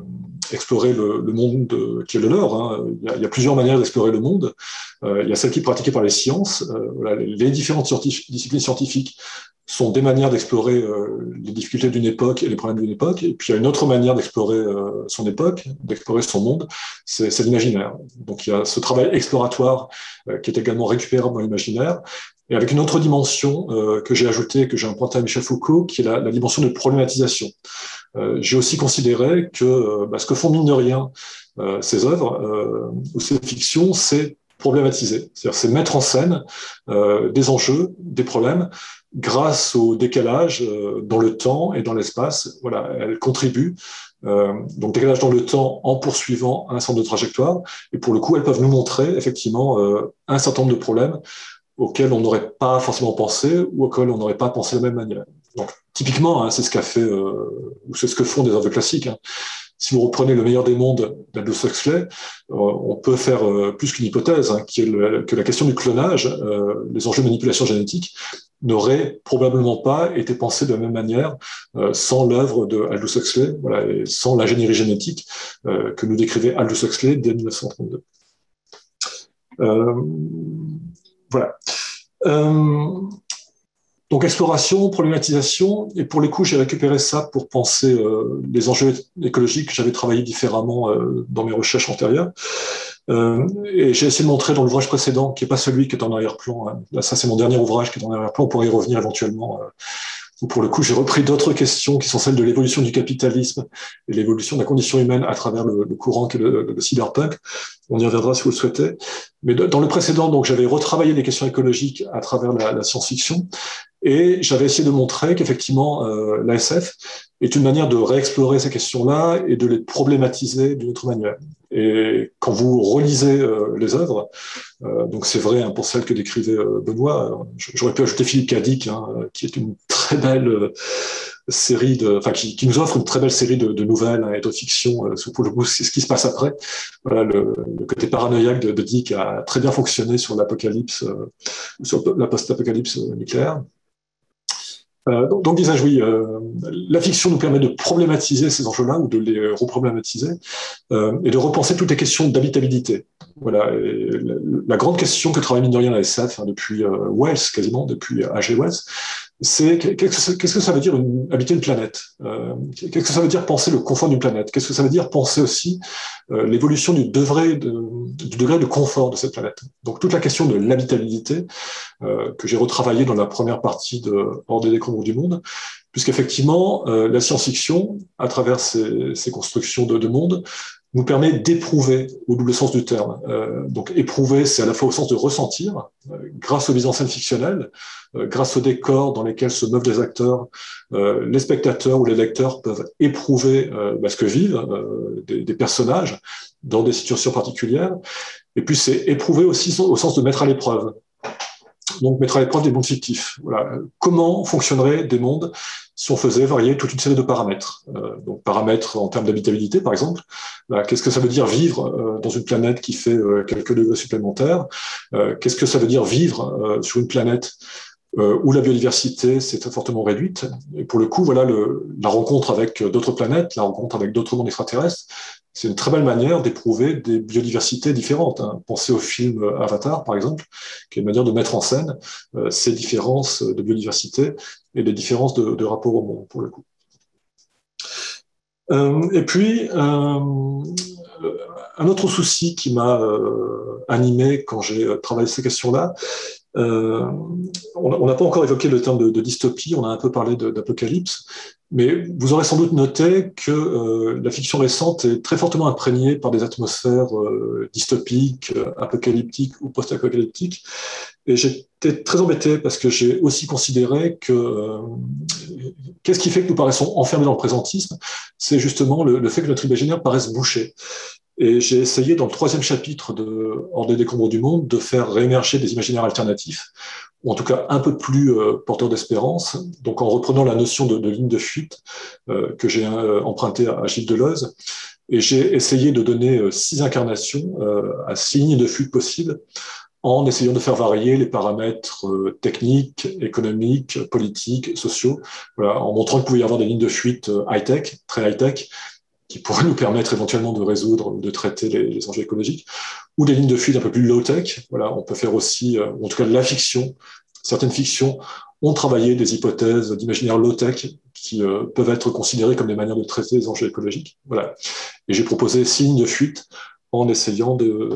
S2: explorer le, monde de, qui est le leur. Hein. Il, y a, plusieurs manières d'explorer le monde. Il y a celle qui est pratiquée par les sciences. Les, différentes disciplines scientifiques sont des manières d'explorer euh, les difficultés d'une époque et les problèmes d'une époque. Et puis il y a une autre manière d'explorer euh, son époque, d'explorer son monde, c'est l'imaginaire. Donc il y a ce travail exploratoire euh, qui est également récupérable dans l'imaginaire. Et avec une autre dimension que j'ai ajoutée, que j'ai empruntée à Michel Foucault, qui est la, dimension de problématisation. J'ai aussi considéré que bah, ce que font mine de rien ces œuvres ou ces fictions, c'est problématiser. C'est-à-dire c'est mettre en scène des enjeux, des problèmes, grâce au décalage euh, dans le temps et dans l'espace. Voilà, elles contribuent. Euh, donc décalage dans le temps en poursuivant un certain de trajectoire. Et pour le coup, elles peuvent nous montrer effectivement euh, un certain nombre de problèmes auxquels on n'aurait pas forcément pensé ou auxquels on n'aurait pas pensé de la même manière. Donc typiquement, hein, c'est ce qu'a fait, euh, ou c'est ce que font des œuvres classiques. Hein si vous reprenez le meilleur des mondes d'Aldous Huxley, euh, on peut faire euh, plus qu'une hypothèse, hein, qui est le, que la question du clonage, les enjeux de manipulation génétique, n'aurait probablement pas été pensé de la même manière euh, sans l'œuvre de Aldous Huxley, voilà, sans l'ingénierie génétique euh, que nous décrivait Aldous Huxley dès 1932. Euh, voilà. Donc exploration, problématisation, et pour les coups, j'ai récupéré ça pour penser les enjeux écologiques que j'avais travaillé différemment dans mes recherches antérieures. Euh, et j'ai essayé de montrer dans l'ouvrage précédent, qui n'est pas celui qui est en arrière-plan, hein. ça c'est mon dernier ouvrage qui est en arrière-plan, on pourrait y revenir éventuellement. Euh, pour le coup, j'ai repris d'autres questions qui sont celles de l'évolution du capitalisme et l'évolution de la condition humaine à travers le, courant qui est le, le, cyberpunk. On y reviendra si vous le souhaitez. Mais dans le précédent, donc j'avais retravaillé les questions écologiques à travers la, la science-fiction. Et j'avais essayé de montrer qu'effectivement, euh, l'ASF est une manière de réexplorer ces questions-là et de les problématiser d'une autre manière. Et quand vous relisez euh, les œuvres, euh, donc c'est vrai hein, pour celles que décrivait euh, Benoît, j'aurais pu ajouter Philippe Cadic, hein, qui est une très belle série de, enfin qui, nous offre une très belle série de, nouvelles hein, et de fiction pour le ce qui se passe après. Voilà, le, le côté paranoïaque de, de, Dick a très bien fonctionné sur l'apocalypse, sur la post-apocalypse nucléaire. Euh, donc, disais-je, oui, euh, la fiction nous permet de problématiser ces enjeux-là ou de les reproblématiser euh, et de repenser toutes les questions d'habitabilité. Voilà, la, grande question que travaille mine de rien la hein, depuis Wells, quasiment, depuis H.G. Wells, c'est qu'est-ce que ça veut dire habiter une planète? Qu'est-ce que ça veut dire penser le confort d'une planète? Qu'est-ce que ça veut dire penser aussi l'évolution du degré de, confort de cette planète? Donc toute la question de l'habitabilité que j'ai retravaillé dans la première partie de Hors des décombres du monde, puisqu'effectivement, euh, la science-fiction, à travers ces, constructions de, de, monde, nous permet d'éprouver au double sens du terme. Euh, donc éprouver, c'est à la fois au sens de ressentir, euh, grâce aux mises en scène fictionnelles, grâce aux décors dans lesquels se meuvent les acteurs, les spectateurs ou les lecteurs peuvent éprouver bah, ce que vivent des, des, personnages dans des situations particulières. Et puis c'est éprouver aussi au sens de mettre à l'épreuve donc mettre à l'épreuve des mondes fictifs. Voilà. Comment fonctionneraient des mondes si on faisait varier toute une série de paramètres? Euh, Donc paramètres en termes d'habitabilité, par exemple. Qu'est-ce que ça veut dire vivre euh, dans une planète qui fait euh, quelques degrés supplémentaires? Qu'est-ce que ça veut dire vivre sur une planète où la biodiversité s'est très fortement réduite? Et pour le coup, voilà la rencontre avec d'autres planètes, la rencontre avec d'autres mondes extraterrestres, c'est une très belle manière d'éprouver des biodiversités différentes. Hein. Pensez au film Avatar, par exemple, qui est une manière de mettre en scène euh, ces différences de biodiversité et les différences de, rapport au monde, pour le coup. Euh, et puis, euh, un autre souci qui m'a animé quand j'ai travaillé ces questions-là, on n'a pas encore évoqué le terme de, dystopie, on a un peu parlé d'apocalypse, mais vous aurez sans doute noté que euh, la fiction récente est très fortement imprégnée par des atmosphères euh, dystopiques, euh, apocalyptiques ou post-apocalyptiques. Et j'étais très embêté parce que j'ai aussi considéré que qu'est-ce qui fait que nous paraissons enfermés dans le présentisme? C'est justement le, fait que notre imaginaire paraisse bouché. Et j'ai essayé dans le troisième chapitre de Hors des décombres du monde de faire réémerger des imaginaires alternatifs ou en tout cas un peu plus euh, porteur d'espérance, donc en reprenant la notion de, ligne de fuite euh, que j'ai euh, empruntée à, Gilles Deleuze. Et j'ai essayé de donner six incarnations à six lignes de fuite possibles en essayant de faire varier les paramètres techniques, économiques, politiques, sociaux, en montrant qu'il pouvait y avoir des lignes de fuite high-tech, très high-tech, qui pourraient nous permettre éventuellement de résoudre, de traiter les, enjeux écologiques, ou des lignes de fuite un peu plus low-tech. Voilà, on peut faire aussi, euh, en tout cas de la fiction. Certaines fictions ont travaillé des hypothèses d'imaginaire low-tech qui euh, peuvent être considérées comme des manières de traiter les enjeux écologiques. Voilà. Et j'ai proposé six lignes de fuite en essayant de,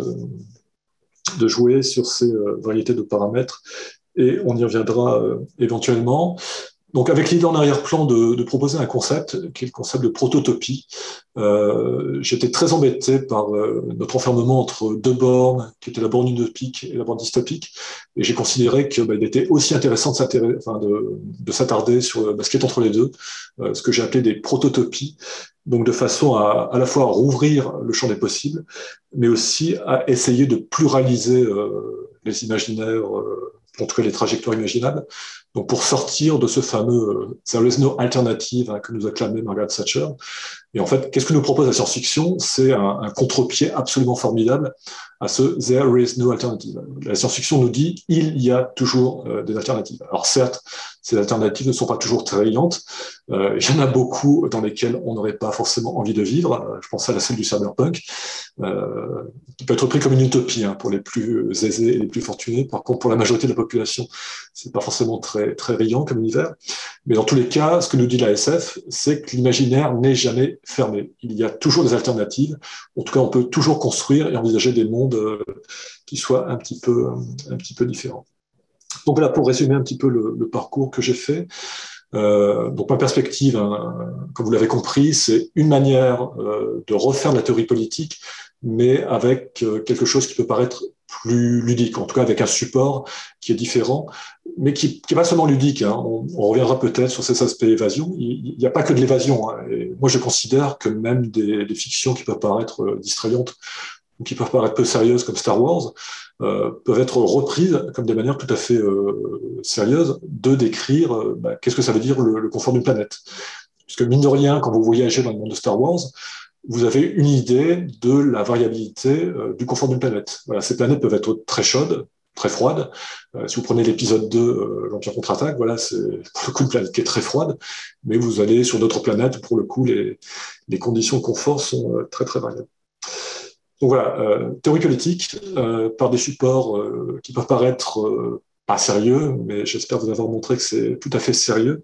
S2: de jouer sur ces euh, variétés de paramètres. Et on y reviendra éventuellement. Donc, avec l'idée en arrière-plan de, proposer un concept, qui est le concept de prototopie, euh, j'étais très embêté par euh, notre enfermement entre deux bornes, qui étaient la borne utopique et la borne dystopique, et j'ai considéré qu'il bah, était aussi intéressant de, s'attarder sur bah, ce qui est entre les deux, euh, ce que j'ai appelé des prototopies, donc de façon à à la fois rouvrir le champ des possibles, mais aussi à essayer de pluraliser les imaginaires, en tout les trajectoires imaginables, donc pour sortir de ce fameux There is no alternative hein, que nous acclamait Margaret Thatcher. Et en fait, qu'est-ce que nous propose la science-fiction? C'est un, un contre-pied absolument formidable à ce There is no alternative. La science-fiction nous dit il y a toujours euh, des alternatives. Alors certes, ces alternatives ne sont pas toujours très brillantes. Euh, il y en a beaucoup dans lesquelles on n'aurait pas forcément envie de vivre. Je pense à la scène du cyberpunk, euh, qui peut être pris comme une utopie hein, pour les plus aisés et les plus fortunés. Par contre, pour la majorité de la population, c'est pas forcément très très riant comme univers. Mais dans tous les cas, ce que nous dit la SF, c'est que l'imaginaire n'est jamais fermé. Il y a toujours des alternatives. En tout cas, on peut toujours construire et envisager des mondes euh, qui soient un petit peu un petit peu différents. Donc voilà, pour résumer un petit peu le, parcours que j'ai fait. Euh, donc ma perspective, hein, comme vous l'avez compris, c'est une manière euh, de refaire la théorie politique, mais avec euh, quelque chose qui peut paraître plus ludique, en tout cas avec un support qui est différent, mais qui n'est pas seulement ludique. Hein. On, reviendra peut-être sur ces aspects évasion. Il n'y a pas que de l'évasion. Hein. moi, je considère que même des, fictions qui peuvent paraître distrayantes qui peuvent paraître peu sérieuses comme Star Wars, euh, peuvent être reprises comme des manières tout à fait euh, sérieuses de décrire euh, bah, qu'est-ce que ça veut dire le, confort d'une planète. Puisque mine de rien, quand vous voyagez dans le monde de Star Wars, vous avez une idée de la variabilité du confort d'une planète. Voilà, ces planètes peuvent être très chaudes, très froide. si vous prenez l'épisode 2, l'Empire contre-attaque, voilà, c'est pour le coup une planète qui est très froide, mais vous allez sur d'autres planètes où pour le coup les, les conditions de confort sont très très variables. Donc voilà, théorie politique par des supports qui peuvent paraître pas sérieux, mais j'espère vous avoir montré que c'est tout à fait sérieux.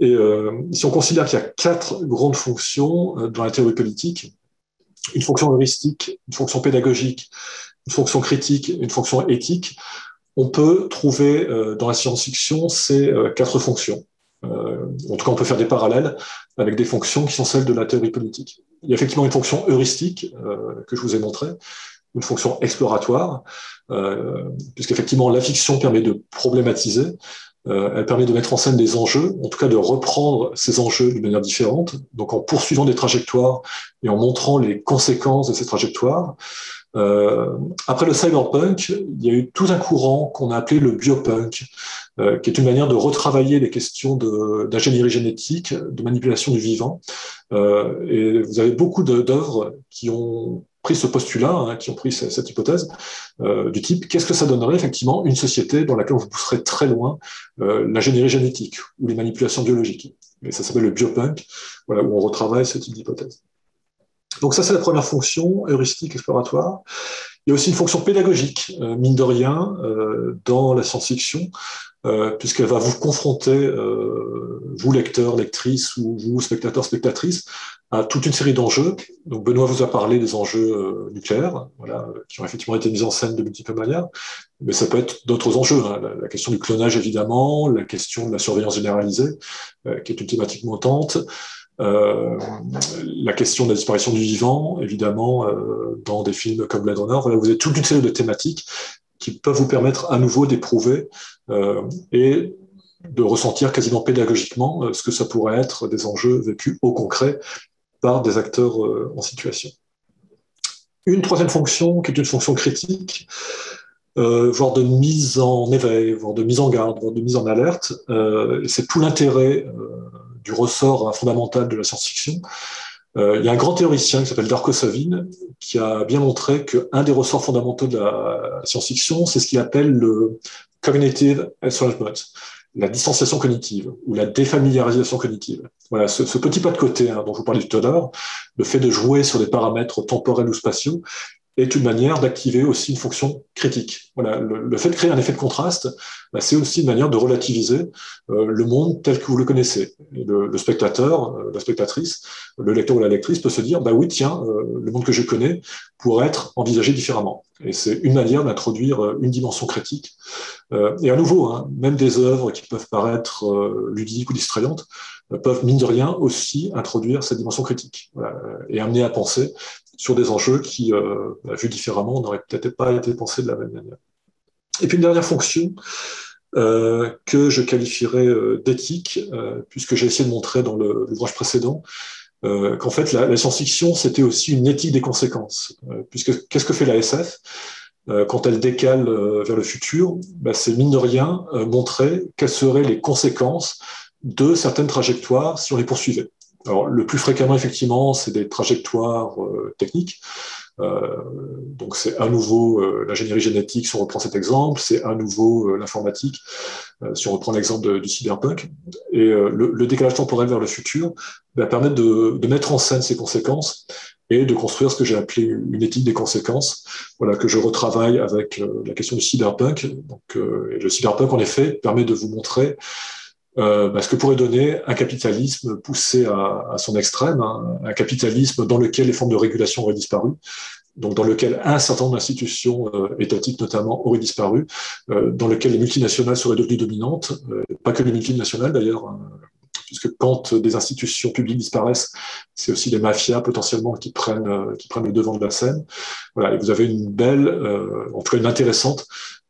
S2: Et euh, si on considère qu'il y a quatre grandes fonctions euh, dans la théorie politique, une fonction heuristique, une fonction pédagogique, une fonction critique, une fonction éthique, on peut trouver euh, dans la science-fiction ces euh, quatre fonctions. Euh, en tout cas, on peut faire des parallèles avec des fonctions qui sont celles de la théorie politique. Il y a effectivement une fonction heuristique que je vous ai montrée, une fonction exploratoire, euh, puisqu'effectivement la fiction permet de problématiser, euh, elle permet de mettre en scène des enjeux, en tout cas de reprendre ces enjeux d'une manière différente, donc en poursuivant des trajectoires et en montrant les conséquences de ces trajectoires. Euh, après le cyberpunk, il y a eu tout un courant qu'on a appelé le biopunk, euh, qui est une manière de retravailler les questions d'ingénierie génétique, de manipulation du vivant. Euh, et vous avez beaucoup d'œuvres qui ont pris ce postulat, hein, qui ont pris cette hypothèse euh, du type qu'est-ce que ça donnerait effectivement une société dans laquelle vous pousserez très loin euh, l'ingénierie génétique ou les manipulations biologiques. Et ça s'appelle le biopunk, voilà, où on retravaille ce type d'hypothèse. Donc ça, c'est la première fonction, heuristique exploratoire. Il y a aussi une fonction pédagogique, euh, mine de rien, euh, dans la science-fiction, euh, puisqu'elle va vous confronter, vous lecteurs, lectrices, ou vous spectateurs, spectatrices, à toute une série d'enjeux. Donc Benoît vous a parlé des enjeux nucléaires, voilà, qui ont effectivement été mis en scène de multiples manières, mais ça peut être d'autres enjeux. Hein. La, question du clonage, évidemment, la question de la surveillance généralisée, qui est une thématique montante, euh, la question de la disparition du vivant, évidemment, euh, dans des films comme Blade Runner. Vous avez toute une série de thématiques qui peuvent vous permettre à nouveau d'éprouver euh, et de ressentir quasiment pédagogiquement ce que ça pourrait être des enjeux vécus au concret par des acteurs en situation. Une troisième fonction, qui est une fonction critique, voire de mise en éveil, voire de mise en garde, voire de mise en alerte. C'est tout l'intérêt du ressort fondamental de la science-fiction. il y a un grand théoricien qui s'appelle Darko Savin qui a bien montré qu'un des ressorts fondamentaux de la science-fiction, c'est ce qu'il appelle le cognitive estrangement, la distanciation cognitive ou la défamiliarisation cognitive. Voilà, ce, petit pas de côté hein, dont je vous parlais tout à l'heure, le fait de jouer sur des paramètres temporels ou spatiaux, est une manière d'activer aussi une fonction critique. Voilà, le, fait de créer un effet de contraste, bah, c'est aussi une manière de relativiser euh, le monde tel que vous le connaissez. le, spectateur, euh, la spectatrice, le lecteur ou la lectrice peut se dire, bah oui, tiens, euh, le monde que je connais pourrait être envisagé différemment. Et c'est une manière d'introduire une dimension critique. et à nouveau, hein, même des œuvres qui peuvent paraître ludiques ou distrayantes peuvent, mine de rien, aussi introduire cette dimension critique et amener à penser sur des enjeux qui, euh, bah, vus différemment, n'auraient peut-être pas été pensés de la même manière. Et puis une dernière fonction euh, que je qualifierais euh, d'éthique, euh, puisque j'ai essayé de montrer dans l'ouvrage précédent qu'en fait la, la science-fiction c'était aussi une éthique des conséquences, puisque qu'est-ce que fait la SF quand elle décale vers le futur, bah, c'est mine de rien montrer quelles seraient les conséquences de certaines trajectoires si on les poursuivait. Alors, le plus fréquemment, effectivement, c'est des trajectoires euh, techniques. Euh, donc, c'est à nouveau euh, l'ingénierie génétique, si on reprend cet exemple, c'est à nouveau l'informatique, si on reprend l'exemple du cyberpunk. Et le, décalage temporel vers le futur va permettre de, mettre en scène ces conséquences et de construire ce que j'ai appelé une éthique des conséquences, voilà, que je retravaille avec la question du cyberpunk. Donc, et le cyberpunk, en effet, permet de vous montrer euh, bah, ce que pourrait donner un capitalisme poussé à, à son extrême, hein, un capitalisme dans lequel les formes de régulation auraient disparu, donc dans lequel un certain nombre d'institutions euh, étatiques notamment auraient disparu, euh, dans lequel les multinationales seraient devenues dominantes, euh, pas que les multinationales d'ailleurs, hein, puisque quand des institutions publiques disparaissent, c'est aussi les mafias potentiellement qui prennent, euh, qui prennent le devant de la scène. Voilà, et vous avez une belle, en tout cas une intéressante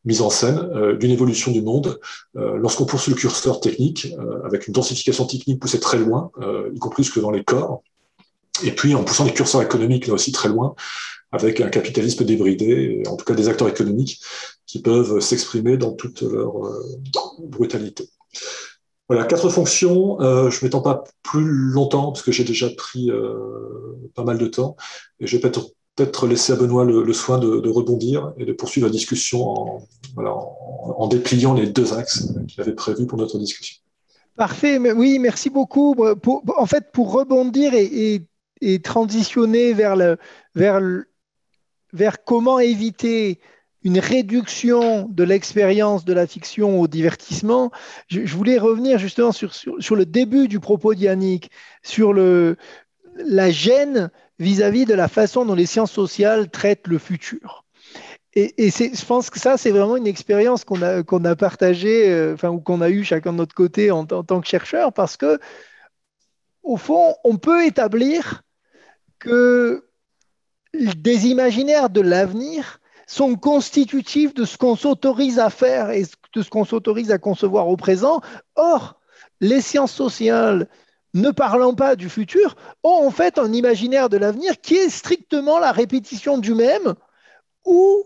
S2: mise en scène euh, d'une évolution du monde euh, lorsqu'on poursuit le curseur technique euh, avec une densification technique poussée très loin, y compris jusque dans les corps, et puis en poussant les curseurs économiques là aussi très loin avec un capitalisme débridé, en tout cas des acteurs économiques qui peuvent s'exprimer dans toute leur brutalité. Voilà, quatre fonctions. Je ne m'étends pas plus longtemps parce que j'ai déjà pris pas mal de temps. Et je vais peut-être peut-être laisser à Benoît le, soin de, rebondir et de poursuivre la discussion en, dépliant les deux axes qu'il avait prévus pour notre discussion.
S1: Parfait, oui, merci beaucoup. en fait, pour rebondir et, transitionner vers, comment éviter une réduction de l'expérience de la fiction au divertissement, je, voulais revenir justement sur, le début du propos d'Yannick, sur la gêne vis-à-vis de la façon dont les sciences sociales traitent le futur. Et, je pense que ça, c'est vraiment une expérience qu'on a, partagée, euh, ou qu'on a eu chacun de notre côté en, en, tant que chercheur, parce que, au fond, on peut établir que des imaginaires de l'avenir sont constitutifs de ce qu'on s'autorise à faire et de ce qu'on s'autorise à concevoir au présent. Or, les sciences sociales, ne parlant pas du futur, ont en fait un imaginaire de l'avenir qui est strictement la répétition du même ou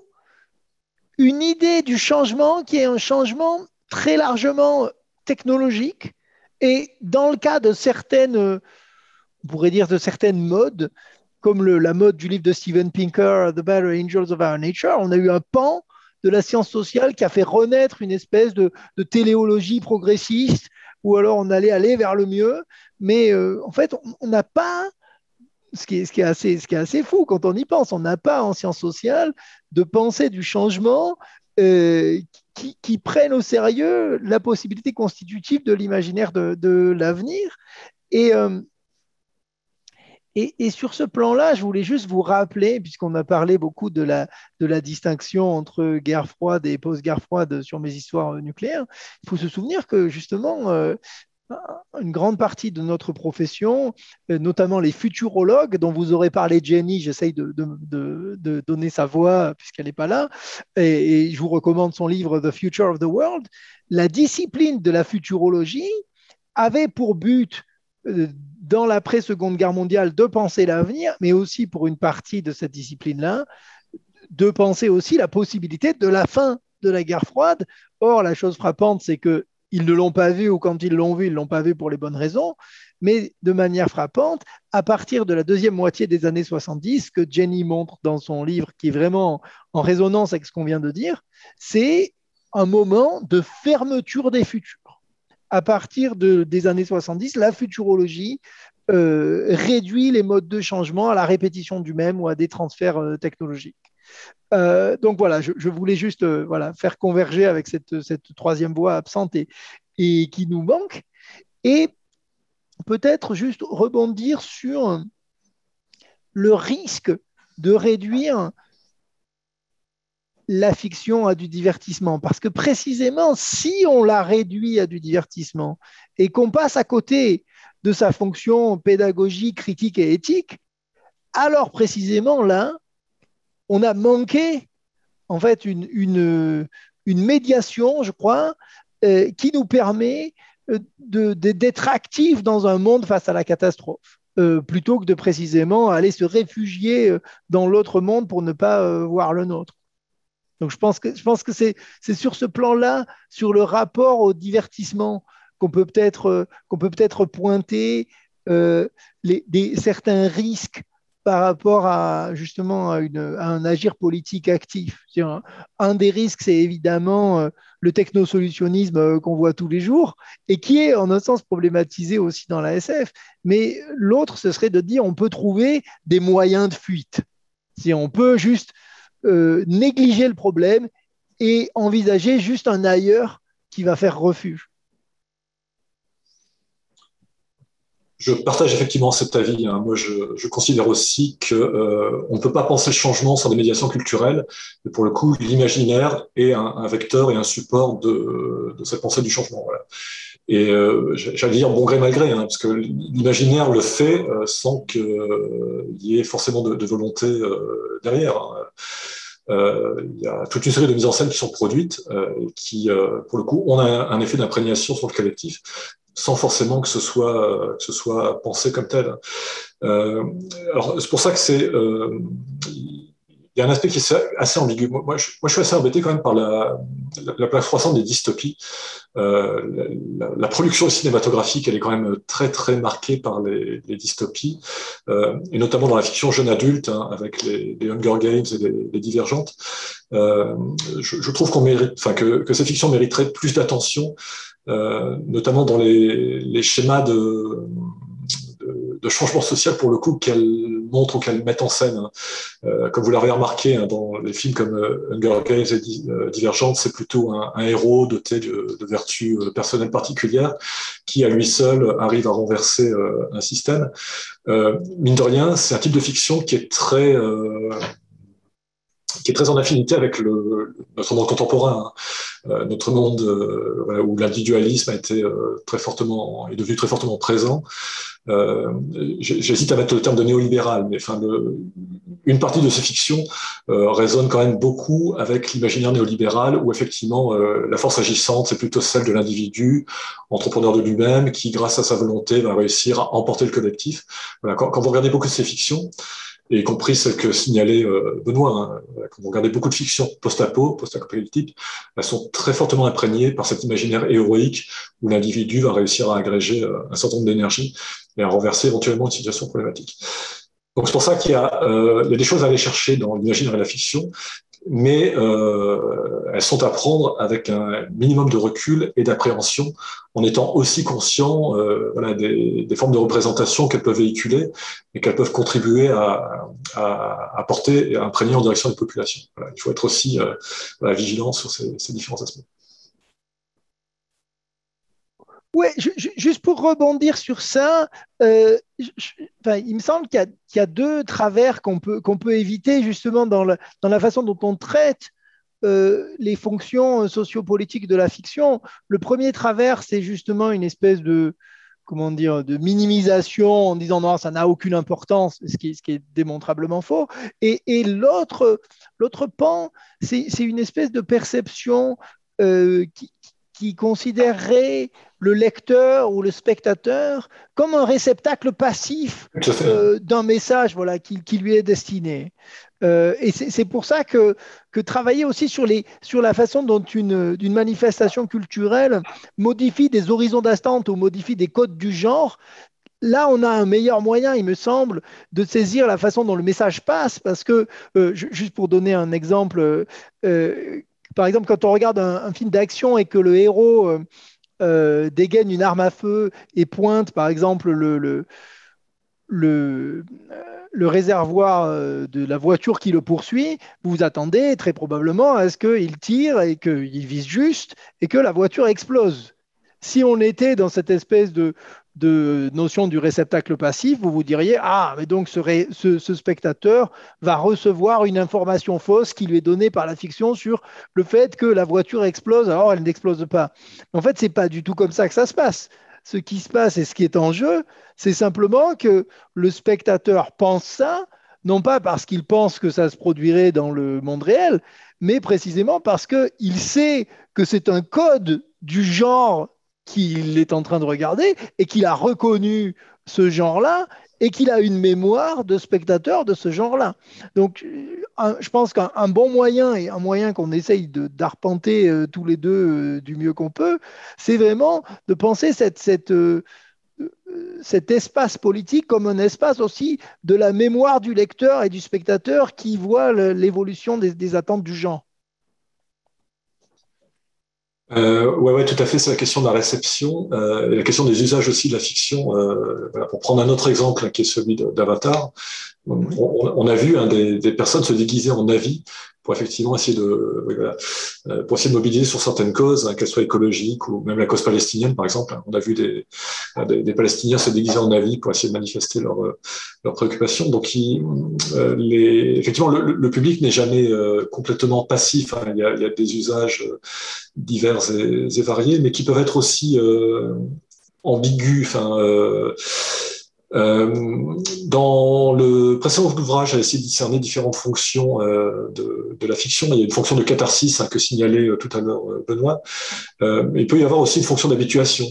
S1: une idée du changement qui est un changement très largement technologique. Et dans le cas de certaines, on pourrait dire de certaines modes, comme la mode du livre de Steven Pinker, The Better Angels of Our Nature, on a eu un pan de la science sociale qui a fait renaître une espèce de, téléologie progressiste, ou alors on allait aller vers le mieux, mais euh, en fait, on n'a pas, ce qui, est, qui assez, ce qui est assez fou quand on y pense, on n'a pas en sciences sociales de pensée du changement euh, qui, prennent au sérieux la possibilité constitutive de l'imaginaire de, l'avenir. Et, euh, et, sur ce plan-là, je voulais juste vous rappeler, puisqu'on a parlé beaucoup de la, de la distinction entre guerre froide et post-guerre froide sur mes histoires nucléaires, il faut se souvenir que justement, une grande partie de notre profession, euh, notamment les futurologues dont vous aurez parlé Jenny, j'essaye de, donner sa voix puisqu'elle n'est pas là, et, et, je vous recommande son livre The Future of the World, la discipline de la futurologie avait pour but euh, dans l'après-seconde guerre mondiale de penser l'avenir, mais aussi pour une partie de cette discipline-là, de penser aussi la possibilité de la fin de la guerre froide. Or, la chose frappante, c'est qu'ils ne l'ont pas vu ou quand ils l'ont vu, ils ne l'ont pas vu pour les bonnes raisons. Mais de manière frappante, à partir de la deuxième moitié des années 70, que Jenny montre dans son livre, qui est vraiment en résonance avec ce qu'on vient de dire, c'est un moment de fermeture des futurs à partir des années 70, la futurologie euh, réduit les modes de changement à la répétition du même ou à des transferts euh, technologiques. Euh, donc voilà, je, voulais juste voilà, faire converger avec cette, troisième voie absente et, et, qui nous manque. Et peut-être juste rebondir sur le risque de réduire la fiction à du divertissement. Parce que précisément, si on la réduit à du divertissement et qu'on passe à côté de sa fonction pédagogique, critique et éthique, alors précisément là, on a manqué en fait une, médiation, je crois, euh, qui nous permet euh, d'être actifs dans un monde face à la catastrophe. Euh, plutôt que de précisément aller se réfugier dans l'autre monde pour ne pas voir le nôtre. Donc je pense que, c'est, sur ce plan-là, sur le rapport au divertissement, qu'on peut peut-être, qu'on pointer certains risques par rapport à justement à, un agir politique actif. Un, des risques, c'est évidemment euh, le technosolutionnisme qu'on voit tous les jours et qui est en un sens problématisé aussi dans la SF. Mais l'autre, ce serait de dire on peut trouver des moyens de fuite. Si on peut juste euh, négliger le problème et envisager juste un ailleurs qui va faire refuge.
S2: Je partage effectivement cet avis. Hein. Moi, je, considère aussi qu'on euh, ne peut pas penser le changement sans des médiations culturelles. Et pour le coup, l'imaginaire est un, vecteur et un support de, cette pensée du changement. Et euh, j'allais dire bon gré mal gré, hein, parce que l'imaginaire le fait sans qu'il y ait forcément de, volonté derrière. Hein. Euh, il y a toute une série de mises en scène qui sont produites euh, qui, euh, pour le coup, ont un, effet d'imprégnation sur le collectif sans forcément que ce soit, que ce soit pensé comme tel. alors, c'est pour ça que c'est il y a un aspect qui est assez ambigu. Moi, je, suis assez embêté quand même par la, la, place croissante des dystopies. Euh, la, production cinématographique, elle est quand même très très marquée par les, dystopies, euh, et notamment dans la fiction jeune adulte, hein, avec les, Hunger Games et les, Divergentes. Euh, je, je, trouve qu'on mérite, enfin que, que ces fictions mériteraient plus d'attention, euh, notamment dans les, les schémas de de changement social pour le coup qu'elle montre ou qu'elle met en scène. Hein. Euh, comme vous l'avez remarqué hein, dans les films comme euh, Hunger Games et euh, Divergente, c'est plutôt un, héros doté de, de vertus euh, personnelles particulières qui à lui seul arrive à renverser un système. mine de rien, c'est un type de fiction qui est très qui est très en affinité avec le, notre monde contemporain, hein. euh, notre monde euh, où l'individualisme a été euh, très fortement est devenu très fortement présent. J'hésite à mettre le terme de néolibéral, mais enfin, une partie de ces fictions résonne quand même beaucoup avec l'imaginaire néolibéral, où effectivement la force agissante c'est plutôt celle de l'individu, entrepreneur de lui-même, qui grâce à sa volonté va réussir à emporter le collectif. Voilà, quand vous regardez beaucoup de ces fictions, et y compris celle que signalait euh, Benoît. Hein. Quand vous regardez beaucoup de fictions post-apo, post-apocalyptiques, elles sont très fortement imprégnées par cet imaginaire héroïque où l'individu va réussir à agréger euh, un certain nombre d'énergie et à renverser éventuellement une situation problématique. Donc c'est pour ça qu'il y, euh, y, a des choses à aller chercher dans l'imaginaire et la fiction, mais euh, elles sont à prendre avec un minimum de recul et d'appréhension, en étant aussi conscient euh, voilà, des, des, formes de représentation qu'elles peuvent véhiculer et qu'elles peuvent contribuer à, à, à, porter et à imprégner en direction des populations. Voilà, il faut être aussi euh, voilà, vigilant sur ces, ces différents aspects.
S1: Oui, juste pour rebondir sur ça, euh, il me semble qu'il y, a deux travers qu'on peut, éviter justement dans, la façon dont on traite euh, les fonctions sociopolitiques de la fiction. Le premier travers, c'est justement une espèce de, comment dire, de minimisation en disant non, ça n'a aucune importance, ce qui, est démontrablement faux. Et, l'autre pan, c'est une espèce de perception euh, qui, qui considérerait le lecteur ou le spectateur comme un réceptacle passif euh, d'un message voilà, qui, qui, lui est destiné. Euh, et c'est pour ça que, que travailler aussi sur, les, sur la façon dont une, une manifestation culturelle modifie des horizons d'attente ou modifie des codes du genre, là, on a un meilleur moyen, il me semble, de saisir la façon dont le message passe, parce que, euh, juste pour donner un exemple, euh, par exemple, quand on regarde un, film d'action et que le héros euh, euh, dégaine une arme à feu et pointe, par exemple, le, le réservoir euh, de la voiture qui le poursuit, vous attendez très probablement à ce qu'il tire et qu'il vise juste et que la voiture explose. Si on était dans cette espèce de, de notion du réceptacle passif, vous vous diriez Ah, mais donc ce, spectateur va recevoir une information fausse qui lui est donnée par la fiction sur le fait que la voiture explose, alors elle n'explose pas. En fait, c'est pas du tout comme ça que ça se passe. Ce qui se passe et ce qui est en jeu, c'est simplement que le spectateur pense ça, non pas parce qu'il pense que ça se produirait dans le monde réel, mais précisément parce qu'il sait que c'est un code du genre qu'il est en train de regarder et qu'il a reconnu ce genre-là et qu'il a une mémoire de spectateur de ce genre-là. Donc, un, je pense qu'un bon moyen et un moyen qu'on essaye d'arpenter euh, tous les deux euh, du mieux qu'on peut, c'est vraiment de penser euh, cet espace politique comme un espace aussi de la mémoire du lecteur et du spectateur qui voit l'évolution des attentes du genre.
S2: Euh, ouais, ouais, tout à fait. C'est la question de la réception euh, et la question des usages aussi de la fiction. Euh, voilà, pour prendre un autre exemple qui est celui d'Avatar, on, a vu hein, des, personnes se déguiser en avis pour effectivement essayer de, euh, pour essayer de mobiliser sur certaines causes, hein, qu'elles soient écologiques ou même la cause palestinienne, par exemple. On a vu des, des Palestiniens se déguiser en avis pour essayer de manifester leurs leur préoccupations. Donc, ils, euh, effectivement, le, public n'est jamais euh, complètement passif. Hein. Il, y a, il, des usages divers et, variés, mais qui peuvent être aussi ambigus. Euh, dans le précédent ouvrage, j'ai essayé de discerner différentes fonctions euh, de, la fiction. Il y a une fonction de catharsis hein, que signalait euh, tout à l'heure euh, Benoît. Euh, il peut y avoir aussi une fonction d'habituation.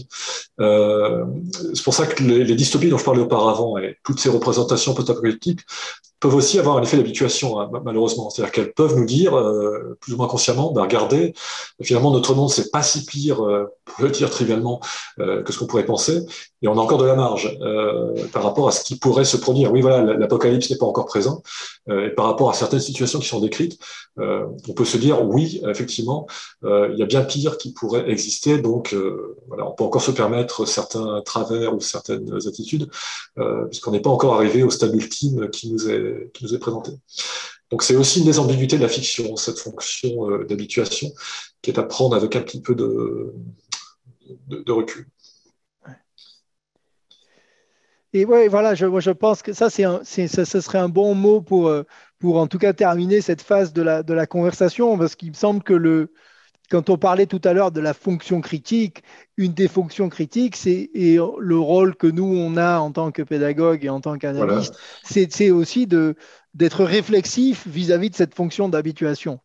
S2: Euh, c'est pour ça que les, les, dystopies dont je parlais auparavant et toutes ces représentations post-apocalyptiques peuvent aussi avoir un effet d'habituation, hein, malheureusement. C'est-à-dire qu'elles peuvent nous dire, euh, plus ou moins consciemment, ben, regardez, finalement, notre monde, c'est pas si pire, euh, pour le dire trivialement, euh, que ce qu'on pourrait penser, et on a encore de la marge euh, par rapport à ce qui pourrait se produire. Oui, voilà, l'apocalypse n'est pas encore présent, et par rapport à certaines situations qui sont décrites, on peut se dire, oui, effectivement, il y a bien pire qui pourrait exister, donc voilà, on peut encore se permettre certains travers ou certaines attitudes, puisqu'on n'est pas encore arrivé au stade ultime qui nous est qui nous est présenté. Donc c'est aussi une des ambiguïtés de la fiction, cette fonction euh, d'habituation, qui est à prendre avec un petit peu de, de, recul.
S1: Et ouais, voilà, je, je pense que ça, c'est ce serait un bon mot pour, euh, pour en tout cas terminer cette phase de la, de la conversation, parce qu'il me semble que le, quand on parlait tout à l'heure de la fonction critique, une des fonctions critiques, c'est et le rôle que nous on a en tant que pédagogue et en tant qu'analyste, c'est aussi d'être réflexif vis-à-vis de cette fonction d'habituation.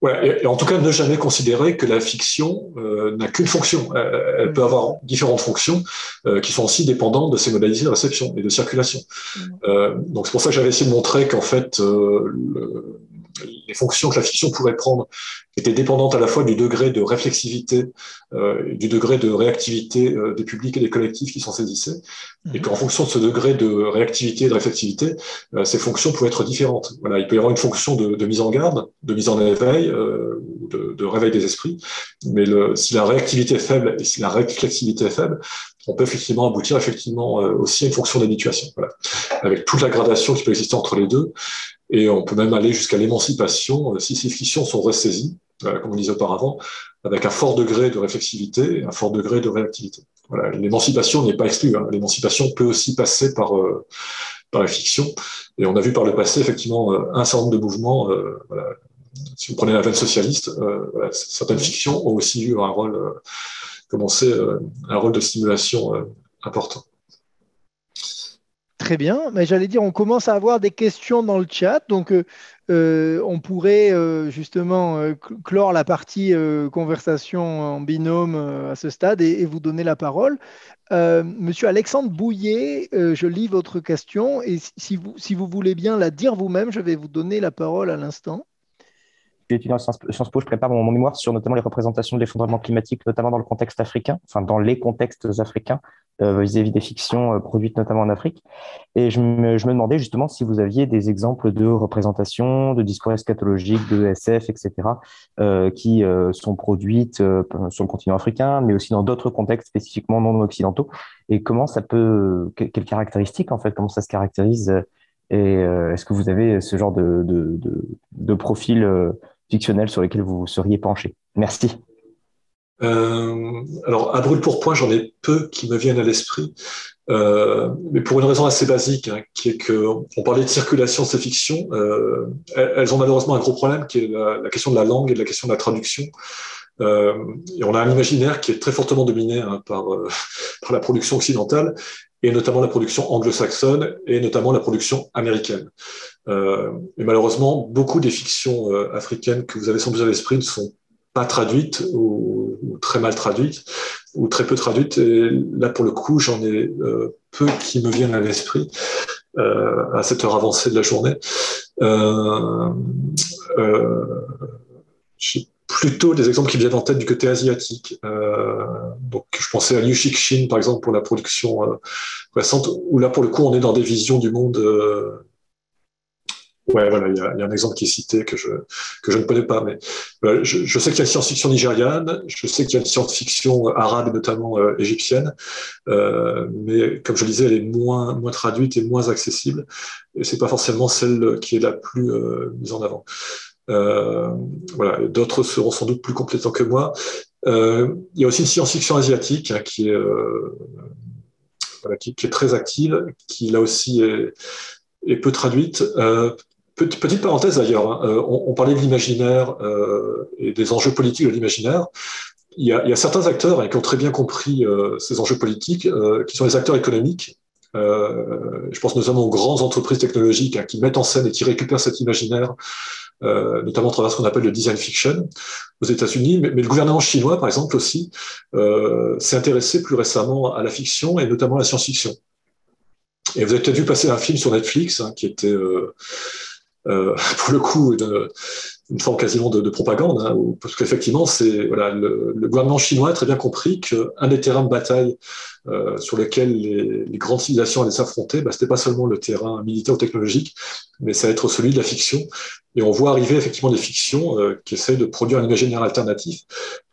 S2: Ouais, et, en tout cas, ne jamais considérer que la fiction euh, n'a qu'une fonction. Elle, mm. peut avoir différentes fonctions euh, qui sont aussi dépendantes de ses modalités de réception et de circulation. Mm. Euh, donc c'est pour ça que j'avais essayé de montrer qu'en fait, le, les fonctions que la fiction pourrait prendre étaient dépendantes à la fois du degré de réflexivité, euh, du degré de réactivité euh, des publics et des collectifs qui s'en saisissaient, et mhm. qu'en fonction de ce degré de réactivité et de réflexivité, euh, ces fonctions pouvaient être différentes. Voilà, il peut y avoir une fonction de, de mise en garde, de mise en éveil, de, de, réveil des esprits, mais le, si la réactivité est faible et si la réflexivité est faible, on peut effectivement aboutir effectivement aussi à une fonction d'habituation, voilà. avec toute la gradation qui peut exister entre les deux. Et on peut même aller jusqu'à l'émancipation euh, si ces fictions sont ressaisies, euh, comme on disait auparavant, avec un fort degré de réflexivité et un fort degré de réactivité. Voilà. L'émancipation n'est pas exclue. Hein. L'émancipation peut aussi passer par, euh, par la fiction. Et on a vu par le passé, effectivement, un certain nombre de mouvements. voilà. Si vous prenez la veine socialiste, voilà, certaines fictions ont aussi eu un rôle, commencé, un rôle de stimulation important.
S1: Très bien, mais j'allais dire, on commence à avoir des questions dans le chat, donc euh, euh, on pourrait euh, justement clore la partie conversation en binôme à ce stade et, vous donner la parole. Monsieur Alexandre Bouillet, je lis votre question et si vous, si vous voulez bien la dire vous-même, je vais vous donner la parole à l'instant
S3: suis étudiant en Sciences Po, je prépare mon, mémoire sur notamment les représentations de l'effondrement climatique, notamment dans le contexte africain, enfin dans les contextes africains, euh, vis-à-vis des fictions euh, produites notamment en Afrique. Et je me, demandais justement si vous aviez des exemples de représentations, de discours eschatologiques, de SF, etc., euh, qui sont produites sur le continent africain, mais aussi dans d'autres contextes spécifiquement non occidentaux. Et comment ça peut, quelles caractéristiques en fait, comment ça se caractérise et est-ce que vous avez ce genre de, de, de, profil fictionnels sur lesquels vous seriez penché? Merci.
S2: Euh, alors, à brûle pour point, j'en ai peu qui me viennent à l'esprit, euh, mais pour une raison assez basique, hein, qui est que on parlait de circulation de ces fictions, euh, elles, ont malheureusement un gros problème, qui est la, question de la langue et de la question de la traduction. Et on a un imaginaire qui est très fortement dominé hein, (laughs) par, la production occidentale, et notamment la production anglo-saxonne et notamment la production américaine. Et malheureusement, beaucoup des fictions africaines que vous avez sans doute à l'esprit ne sont pas traduites ou, ou, très mal traduites ou très peu traduites. Et là, pour le coup, j'en ai euh, peu qui me viennent à l'esprit euh, à cette heure avancée de la journée. Euh, j'ai plutôt des exemples qui viennent en tête du côté asiatique. donc, je pensais à Liu Shixin, par exemple, pour la production récente, où là, pour le coup, on est dans des visions du monde Ouais, voilà, il y, a, un exemple qui est cité que je, que je ne connais pas, mais je, sais qu'il y a une science-fiction nigériane, je sais qu'il y a une science-fiction arabe notamment euh, égyptienne, euh, mais comme je le disais, elle est moins, moins traduite et moins accessible, et c'est pas forcément celle qui est la plus euh, mise en avant. voilà, d'autres seront sans doute plus compétents que moi. il y a aussi une science-fiction asiatique hein, qui, est, qui, est très active, qui là aussi est peu traduite. Petite parenthèse d'ailleurs, hein, euh, on, parlait de l'imaginaire euh, et des enjeux politiques de l'imaginaire. Il, y, a, certains acteurs hein, qui ont très bien compris euh, ces enjeux politiques, qui sont les acteurs économiques, je pense notamment aux grandes entreprises technologiques hein, qui mettent en scène et qui récupèrent cet imaginaire, notamment à travers ce qu'on appelle le design fiction aux États-Unis, mais, le gouvernement chinois, par exemple, aussi, s'est intéressé plus récemment à la fiction et notamment à la science-fiction. Et vous avez peut-être vu passer un film sur Netflix qui était, euh, (laughs) pour le coup, une, une forme quasiment de, de propagande, hein, parce qu'effectivement, c'est voilà, le, le, gouvernement chinois a très bien compris qu'un des terrains de bataille euh, sur lesquels les, les, grandes civilisations allaient s'affronter, bah, c'était pas seulement le terrain militaire ou technologique, mais ça va être celui de la fiction. Et on voit arriver effectivement des fictions euh, qui essayent de produire un imaginaire alternatif,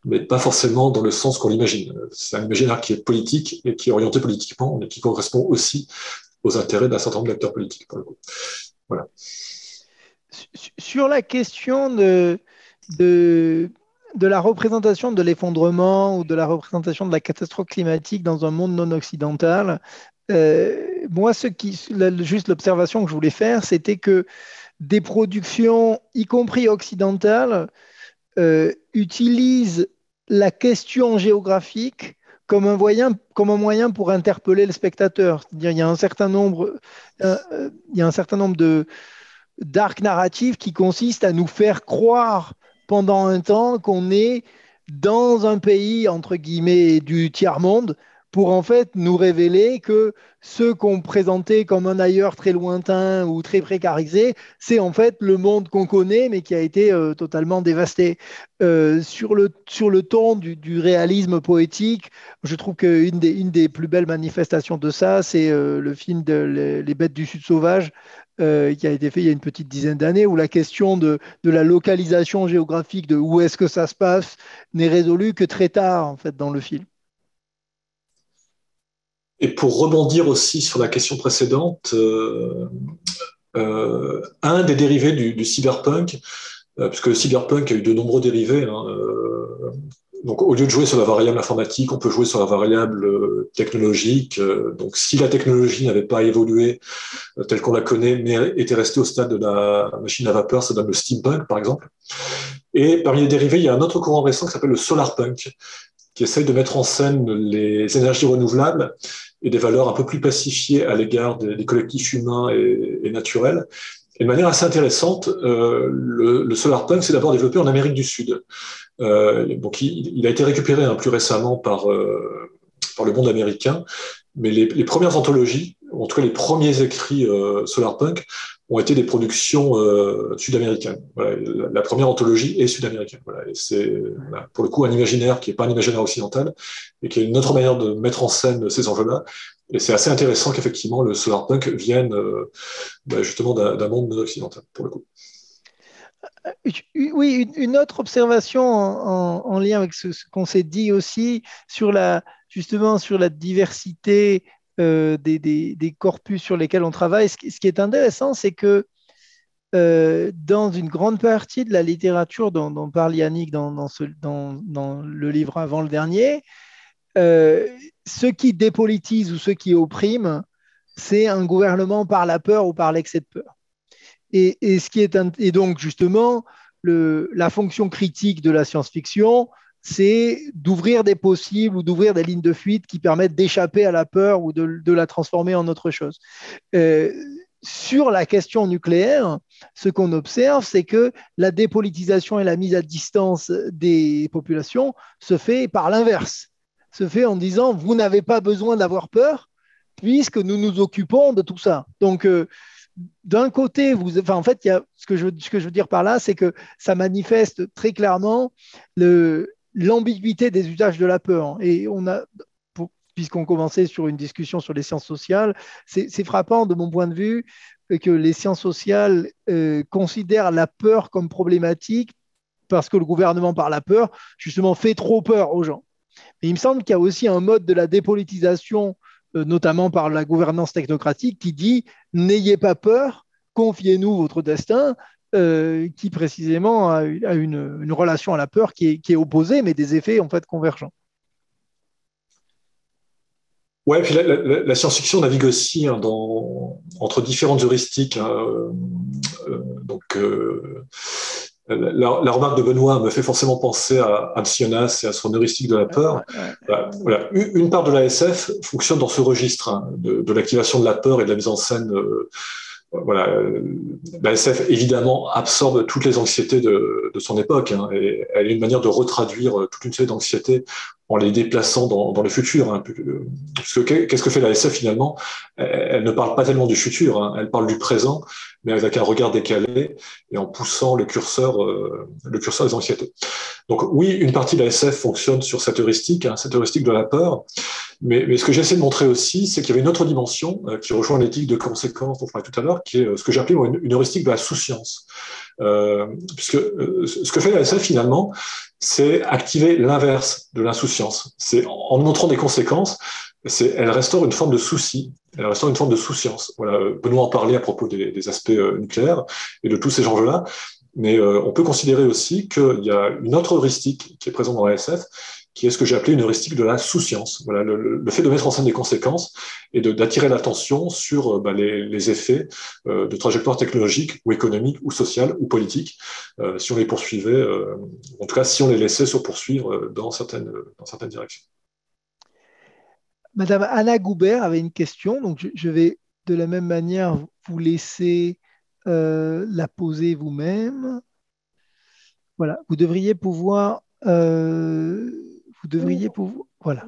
S2: mais pas forcément dans le sens qu'on l'imagine. C'est un imaginaire qui est politique et qui est orienté politiquement, mais qui correspond aussi aux intérêts d'un certain nombre d'acteurs politiques. Pour le coup. Voilà
S1: sur la question de, la représentation de l'effondrement ou de la représentation de la catastrophe climatique dans un monde non occidental, euh, moi, ce qui, juste l'observation que je voulais faire, c'était que des productions, y compris occidentales, euh, utilisent la question géographique comme un, moyen, pour interpeller le spectateur. Il y a un certain nombre, euh, il y a un certain nombre de, d'arc narratif qui consiste à nous faire croire pendant un temps qu'on est dans un pays, entre guillemets, du tiers-monde, pour en fait nous révéler que ce qu'on présentait comme un ailleurs très lointain ou très précarisé, c'est en fait le monde qu'on connaît, mais qui a été euh, totalement dévasté. Euh, sur, le, sur le ton du, réalisme poétique, je trouve qu'une des, une des plus belles manifestations de ça, c'est euh, le film de les, Bêtes du Sud sauvage euh, qui a été fait il y a une petite dizaine d'années, où la question de, la localisation géographique, de où est-ce que ça se passe, n'est résolue que très tard en fait dans le film.
S2: Et pour rebondir aussi sur la question précédente, euh, euh, un des dérivés du, du cyberpunk, puisque le cyberpunk a eu de nombreux dérivés, hein, donc, au lieu de jouer sur la variable informatique, on peut jouer sur la variable euh, technologique. Euh, donc, si la technologie n'avait pas évolué euh, telle qu'on la connaît, mais était restée au stade de la machine à vapeur, ça donne le steampunk, par exemple. Et parmi les dérivés, il y a un autre courant récent qui s'appelle le solarpunk, qui essaye de mettre en scène les énergies renouvelables et des valeurs un peu plus pacifiées à l'égard des, collectifs humains et, naturels, et de manière assez intéressante, le, le solarpunk s'est d'abord développé en Amérique du Sud. Euh, donc il, il, a été récupéré hein, plus récemment par, euh, par le monde américain, mais les, les, premières anthologies, en tout cas les premiers écrits euh, solarpunk, ont été des productions euh, sud-américaines. Voilà, la, première anthologie est sud-américaine. Voilà, c'est voilà, pour le coup un imaginaire qui n'est pas un imaginaire occidental et qui est une autre manière de mettre en scène ces enjeux-là et c'est assez intéressant qu'effectivement le solarpunk vienne euh, bah, justement d'un monde occidental, pour le coup.
S1: Euh, oui, une autre observation en, en lien avec ce, qu'on s'est dit aussi sur la, diversité euh, des, corpus sur lesquels on travaille. Ce, qui est intéressant, c'est que euh, dans une grande partie de la littérature dont, parle Yannick dans, le livre avant le dernier, euh, ceux qui dépolitisent ou ceux qui oppriment, c'est un gouvernement par la peur ou par l'excès de peur. Et, ce qui est et donc justement la fonction critique de la science-fiction, c'est d'ouvrir des possibles ou d'ouvrir des lignes de fuite qui permettent d'échapper à la peur ou de, de, la transformer en autre chose. Euh, sur la question nucléaire, ce qu'on observe, c'est que la dépolitisation et la mise à distance des populations se fait par l'inverse se fait en disant vous n'avez pas besoin d'avoir peur puisque nous nous occupons de tout ça. Donc, euh, d'un côté, vous, en fait, ce, que je, veux dire par là, c'est que ça manifeste très clairement l'ambiguïté des usages de la peur. Et on a, puisqu'on commençait sur une discussion sur les sciences sociales, c'est frappant de mon point de vue que les sciences sociales euh, considèrent la peur comme problématique parce que le gouvernement, par la peur, justement, fait trop peur aux gens. Mais il me semble qu'il y a aussi un mode de la dépolitisation, notamment par la gouvernance technocratique, qui dit n'ayez pas peur, confiez-nous votre destin, euh, qui précisément a, une, relation à la peur qui est, opposée, mais des effets en fait convergents.
S2: Ouais, puis la, science-fiction navigue aussi hein, dans, entre différentes heuristiques. Hein, euh, donc, la, remarque de Benoît me fait forcément penser à Amsionas et à son heuristique de la peur. Bah, voilà. Une part de l'ASF fonctionne dans ce registre hein, de, l'activation de la peur et de la mise en scène. Euh, voilà, l'ASF évidemment absorbe toutes les anxiétés de, son époque. Hein, et elle est une manière de retraduire toute une série d'anxiétés en les déplaçant dans, le futur. Hein. qu'est-ce que fait la SF finalement? Elle ne parle pas tellement du futur, hein. elle parle du présent, mais avec un regard décalé et en poussant le curseur, euh, le curseur des anxiétés. Donc oui, une partie de la SF fonctionne sur cette heuristique, hein, cette heuristique de la peur. Mais, ce que j'essaie de montrer aussi, c'est qu'il y avait une autre dimension euh, qui rejoint l'éthique de conséquence dont on parlait tout à l'heure, qui est euh, ce que j'appelais une, une, heuristique de la souciance. Euh, puisque euh, ce que fait la SF finalement, c'est activer l'inverse de l'insouciance. C'est en montrant des conséquences, c'est elle restaure une forme de souci, elle restaure une forme de souciance. Voilà, Benoît en parlait à propos des, aspects euh, nucléaires et de tous ces enjeux-là, mais euh, on peut considérer aussi qu'il y a une autre heuristique qui est présente dans la SF, qui est ce que j'ai appelé une heuristique de la souciance. Voilà, le, fait de mettre en scène des conséquences et d'attirer l'attention sur euh, bah, les, effets euh, de trajectoires technologiques ou économiques ou sociales ou politiques, euh, si on les poursuivait, en tout cas si on les laissait se poursuivre dans certaines, dans certaines directions.
S1: Madame Anna Goubert avait une question, donc je, vais de la même manière vous laisser la poser vous-même. Voilà, vous devriez pouvoir vous devriez pouvoir. Voilà.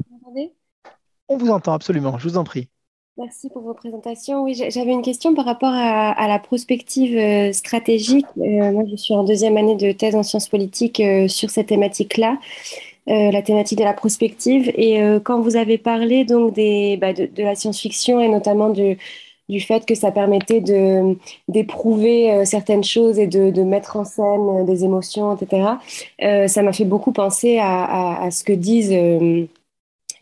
S1: On vous entend absolument, je vous en prie.
S4: Merci pour vos présentations. Oui, j'avais une question par rapport à, la prospective euh, stratégique. Euh, moi, je suis en deuxième année de thèse en sciences politiques euh, sur cette thématique-là, la thématique de la prospective. Et quand vous avez parlé donc des, bah, de, la science-fiction et notamment du, du fait que ça permettait de, d'éprouver euh, certaines choses et de, de, mettre en scène euh, des émotions, etc. Euh, ça m'a fait beaucoup penser à, à, ce que disent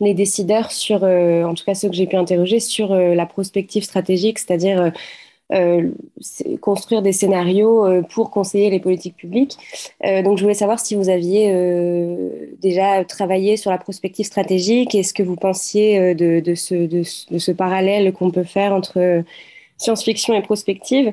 S4: les décideurs sur, en tout cas ceux que j'ai pu interroger, sur la prospective stratégique, c'est-à-dire construire des scénarios euh, pour conseiller les politiques publiques. Euh, donc, je voulais savoir si vous aviez déjà travaillé sur la prospective stratégique et ce que vous pensiez de, de, ce, de ce parallèle qu'on peut faire entre science-fiction et prospective.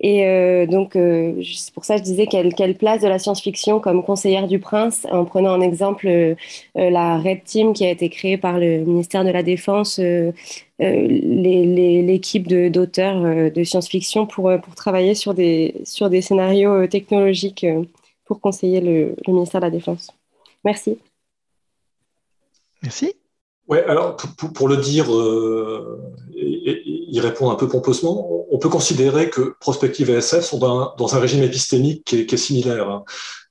S4: Et euh, donc, euh, c'est pour ça que je disais quelle, quelle place de la science-fiction comme conseillère du prince, en prenant en exemple euh, la Red Team qui a été créée par le ministère de la Défense, l'équipe d'auteurs de, science-fiction pour, pour travailler sur des, sur des scénarios technologiques pour conseiller le, le ministère de la Défense. Merci.
S1: Merci.
S2: Ouais, alors pour, pour le dire euh, et, y répondre un peu pompeusement, on peut considérer que prospective et SF sont dans, un régime épistémique qui est, similaire, hein,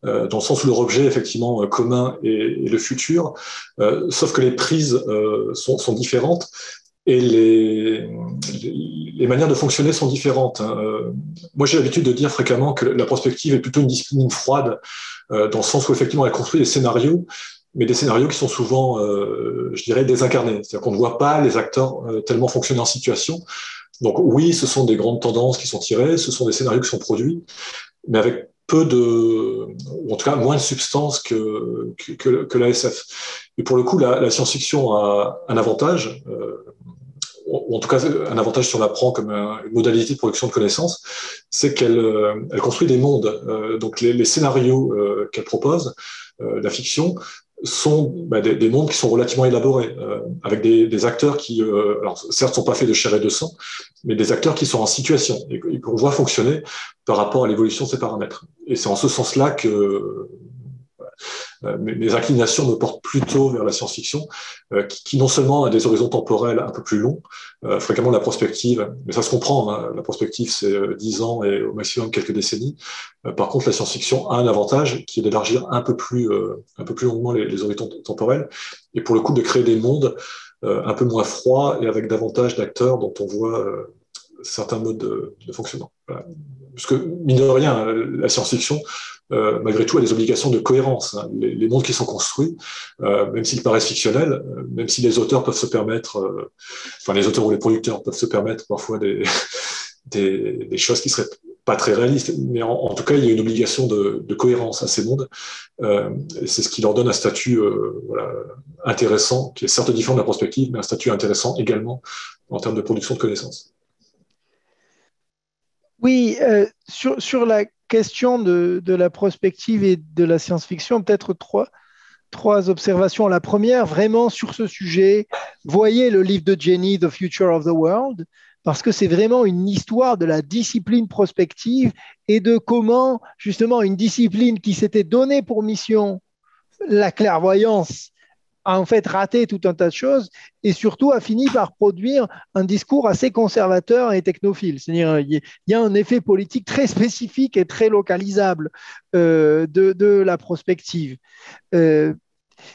S2: euh, dans le sens où leur objet effectivement euh, commun est, le futur, euh, sauf que les prises sont, différentes et les, manières de fonctionner sont différentes. Hein. Moi, j'ai l'habitude de dire fréquemment que la prospective est plutôt une discipline froide, dans le sens où effectivement elle construit des scénarios mais des scénarios qui sont souvent, euh, je dirais, désincarnés. C'est-à-dire qu'on ne voit pas les acteurs euh, tellement fonctionner en situation. Donc oui, ce sont des grandes tendances qui sont tirées, ce sont des scénarios qui sont produits, mais avec peu de, ou en tout cas moins de substance que, que, que. Et pour le coup, la, science-fiction a un avantage, euh, ou en tout cas un avantage si on la prend comme une modalité de production de connaissances, c'est qu'elle elle construit des mondes. Donc les scénarios qu'elle propose, la fiction, sont bah, des, des, mondes qui sont relativement élaborés, euh, avec des, acteurs qui, euh, alors certes, sont pas faits de chair et de sang, mais des acteurs qui sont en situation et, qu'on voit fonctionner par rapport à l'évolution de ces paramètres. Et c'est en ce sens-là que mes, inclinations me portent plutôt vers la science-fiction, euh, qui, non seulement a des horizons temporels un peu plus longs, euh, fréquemment la prospective, mais ça se comprend, hein, la prospective c'est dix ans et au maximum quelques décennies. par contre, la science-fiction a un avantage qui est d'élargir un peu plus, un peu plus longuement les, horizons temporels, et pour le coup de créer des mondes un peu moins froids et avec davantage d'acteurs dont on voit certains modes de, de fonctionnement. Voilà. Parce que, mine de rien, la science-fiction, euh, malgré tout, a des obligations de cohérence. Hein. Les, mondes qui sont construits, euh, même s'ils paraissent fictionnels, euh, même si les auteurs peuvent se permettre, euh, enfin les auteurs ou les producteurs peuvent se permettre parfois des, (laughs) des, des choses qui seraient pas très réalistes, mais en, en, tout cas, il y a une obligation de, de cohérence à ces mondes. Euh, c'est ce qui leur donne un statut voilà, intéressant, qui est certes différent de la prospective, mais un statut intéressant également en termes de production de connaissances.
S1: Oui, euh, sur, la question de, de, la prospective et de la science-fiction, peut-être trois, trois observations. La première, vraiment sur ce sujet, voyez le livre de Jenny, The Future of the World, parce que c'est vraiment une histoire de la discipline prospective et de comment, justement, une discipline qui s'était donnée pour mission la clairvoyance a en fait raté tout un tas de choses et surtout a fini par produire un discours assez conservateur et technophile. C'est-à-dire il y a un effet politique très spécifique et très localisable euh, de, la prospective. Euh,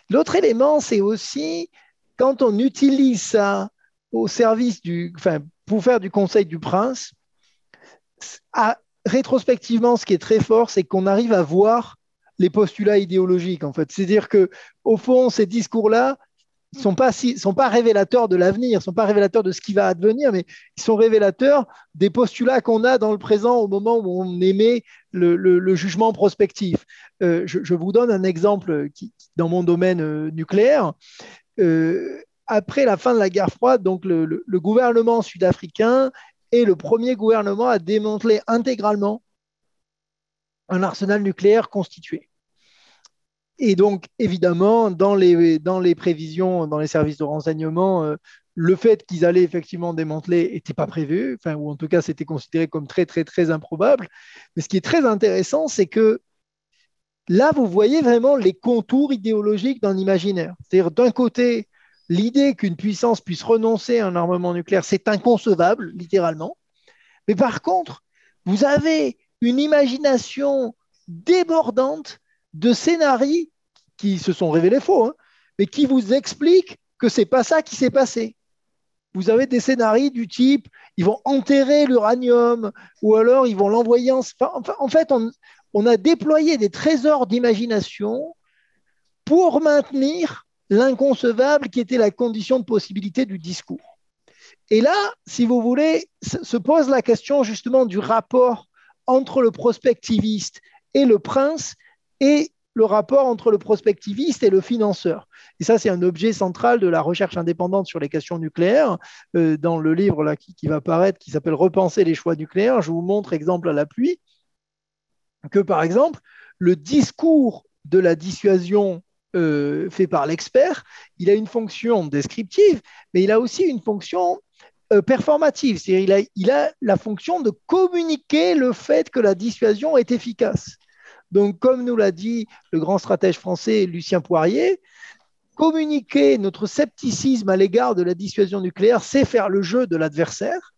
S1: l'autre élément, c'est aussi quand on utilise ça au service du, enfin, pour faire du conseil du prince, rétrospectivement, ce qui est très fort, c'est qu'on arrive à voir les postulats idéologiques, en fait. C'est-à-dire que, au fond, ces discours-là ne sont pas, révélateurs de l'avenir, ne sont pas révélateurs de ce qui va advenir, mais ils sont révélateurs des postulats qu'on a dans le présent au moment où on émet le, jugement prospectif. Euh, je, vous donne un exemple dans mon domaine euh, nucléaire. Euh, après la fin de la guerre froide, donc le gouvernement sud-africain est le premier gouvernement à démanteler intégralement un arsenal nucléaire constitué. Et donc, évidemment, dans les, dans les prévisions, dans les services de renseignement, euh, le fait qu'ils allaient effectivement démanteler n'était pas prévu, enfin, ou en tout cas, c'était considéré comme très, très, très improbable. Mais ce qui est très intéressant, c'est que là, vous voyez vraiment les contours idéologiques d'un imaginaire. C'est-à-dire, d'un côté, l'idée qu'une puissance puisse renoncer à un armement nucléaire, c'est inconcevable, littéralement. Mais par contre, vous avez une imagination débordante de scénarios qui se sont révélés faux, hein, mais qui vous expliquent que c'est pas ça qui s'est passé. Vous avez des scénarios du type ils vont enterrer l'uranium ou alors ils vont l'envoyer en. Enfin, en fait, on a déployé des trésors d'imagination pour maintenir l'inconcevable qui était la condition de possibilité du discours. Et là, si vous voulez, se pose la question justement du rapport entre le prospectiviste et le prince et le rapport entre le prospectiviste et le financeur. Et ça, c'est un objet central de la recherche indépendante sur les questions nucléaires. Euh, dans le livre qui, va paraître, qui s'appelle Repenser les choix nucléaires, je vous montre, exemple à l'appui, que par exemple, le discours de la dissuasion euh, fait par l'expert, il a une fonction descriptive, mais il a aussi une fonction performative, c'est-à-dire il a, la fonction de communiquer le fait que la dissuasion est efficace. Donc, comme nous l'a dit le grand stratège français Lucien Poirier, communiquer notre scepticisme à l'égard de la dissuasion nucléaire, c'est faire le jeu de l'adversaire.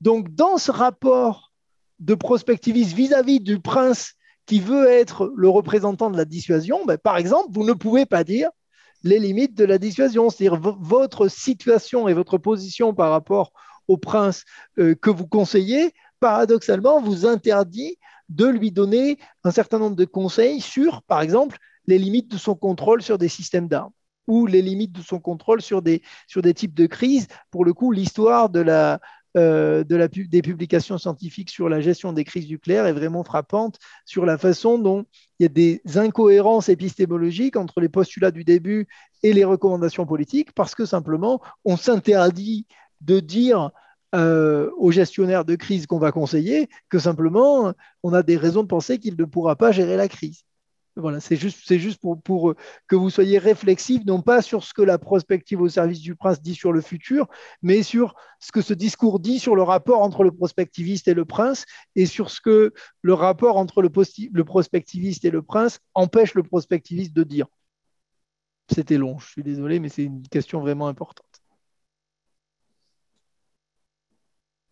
S1: Donc, dans ce rapport de prospectivisme vis-à-vis du prince qui veut être le représentant de la dissuasion, ben, par exemple, vous ne pouvez pas dire les limites de la dissuasion, c'est-à-dire votre situation et votre position par rapport au prince euh, que vous conseillez, paradoxalement, vous interdit de lui donner un certain nombre de conseils sur, par exemple, les limites de son contrôle sur des systèmes d'armes ou les limites de son contrôle sur des, sur des types de crises. Pour le coup, l'histoire de la, la, des publications scientifiques sur la gestion des crises nucléaires est vraiment frappante sur la façon dont il y a des incohérences épistémologiques entre les postulats du début et les recommandations politiques, parce que simplement, on s'interdit de dire euh, aux gestionnaires de crise qu'on va conseiller que simplement, on a des raisons de penser qu'il ne pourra pas gérer la crise. Voilà, c'est juste, pour, euh, que vous soyez réflexifs, non pas sur ce que la prospective au service du prince dit sur le futur, mais sur ce que ce discours dit sur le rapport entre le prospectiviste et le prince, et sur ce que le rapport entre le, prospectiviste et le prince empêche le prospectiviste de dire. C'était long, je suis désolé, mais c'est une question vraiment importante.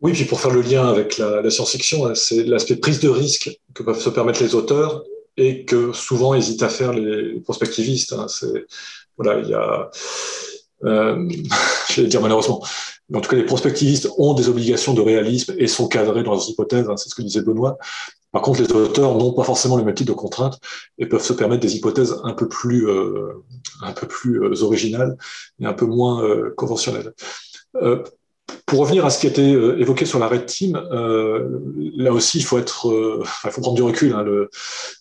S2: Oui, puis pour faire le lien avec la, la science-fiction, hein, c'est l'aspect prise de risque que peuvent se permettre les auteurs et que souvent hésitent à faire les prospectivistes. Hein. C'est, voilà, il y a, euh, (laughs) je vais dire malheureusement, mais en tout cas, les prospectivistes ont des obligations de réalisme et sont cadrés dans leurs hypothèses. Hein, c'est ce que disait Benoît. Par contre, les auteurs n'ont pas forcément le même type de contraintes et peuvent se permettre des hypothèses un peu plus, euh, un peu plus euh, originales et un peu moins euh, conventionnelles. Pour revenir à ce qui a été euh, évoqué sur la Red Team, euh, là aussi, il faut être, euh, il faut prendre du recul. Hein,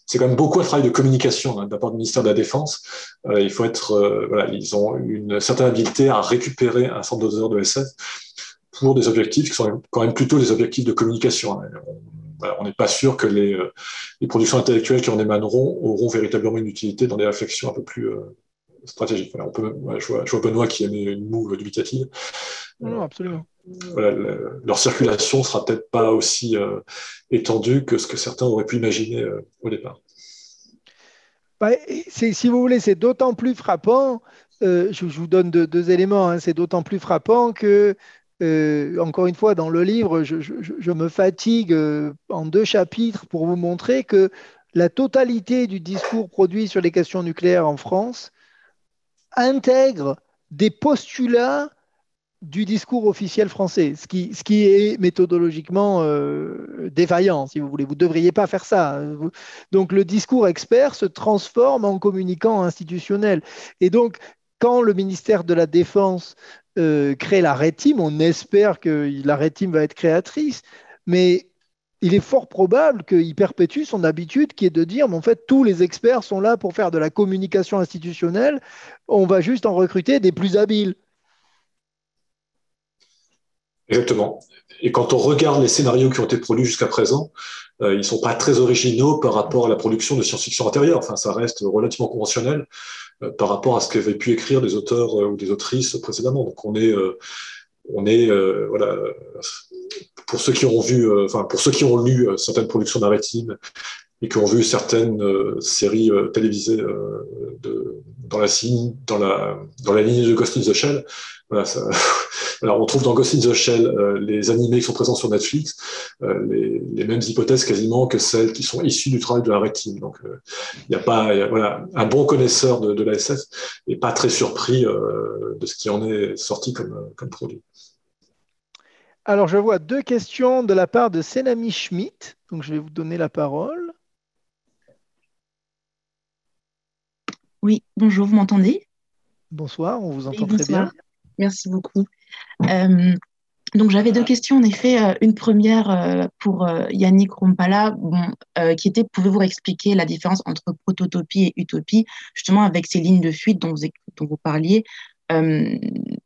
S2: c'est quand même beaucoup un travail de communication hein, de la part du ministère de la Défense. Il faut être, ils ont une certaine habileté à récupérer un centre de de SF pour des objectifs qui sont quand même plutôt des objectifs de communication. Hein. on n'est pas sûr que les, les, productions intellectuelles qui en émaneront auront véritablement une utilité dans des réflexions un peu plus stratégiques. on peut, je, vois, je, vois, Benoît qui aimait une moue dubitative.
S1: Non, absolument.
S2: Voilà, leur circulation sera peut-être pas aussi étendue que ce que certains auraient pu imaginer au départ.
S1: Bah, si vous voulez, c'est d'autant plus frappant euh, je, vous donne deux, éléments. Hein. C'est d'autant plus frappant que, euh, encore une fois, dans le livre, je, me fatigue euh, en deux chapitres pour vous montrer que la totalité du discours produit sur les questions nucléaires en France intègre des postulats du discours officiel français, ce qui, ce qui est méthodologiquement défaillant, si vous voulez. Vous ne devriez pas faire ça. Donc le discours expert se transforme en communicant institutionnel. Et donc quand le ministère de la Défense euh, crée la rétime, on espère que la rétime va être créatrice, mais il est fort probable qu'il perpétue son habitude qui est de dire, mais en fait, tous les experts sont là pour faire de la communication institutionnelle, on va juste en recruter des plus habiles.
S2: Exactement. Et quand on regarde les scénarios qui ont été produits jusqu'à présent, euh, ils ne sont pas très originaux par rapport à la production de science-fiction antérieure. Enfin, ça reste relativement conventionnel. Euh, par rapport à ce qu'avaient pu écrire des auteurs euh, ou des autrices précédemment. Donc on est, on est voilà, pour ceux qui ont vu, enfin pour ceux qui ont lu certaines productions maritimes et qui ont vu certaines séries télévisées de, dans la la la ligne de Ghost in the Shell, voilà, ça, (laughs) alors, on trouve dans Ghost in the Shell euh, les animés qui sont présents sur Netflix, euh, les, mêmes hypothèses quasiment que celles qui sont issues du travail de la. Donc, il euh, n'y a pas, voilà, un bon connaisseur de, de l'ASF n'est pas très surpris de ce qui en est sorti comme produit.
S1: Alors, je vois deux questions de la part de Senami Schmidt. Donc, je vais vous donner la parole.
S5: Oui, bonjour, vous m'entendez?
S1: Bonsoir, on vous entend très bien.
S5: Merci beaucoup. Euh, donc j'avais deux questions en effet. Euh, une première euh, pour Yannick Rompala, qui était pouvez-vous expliquer la différence entre prototopie et utopie, justement avec ces lignes de fuite dont vous, dont vous parliez?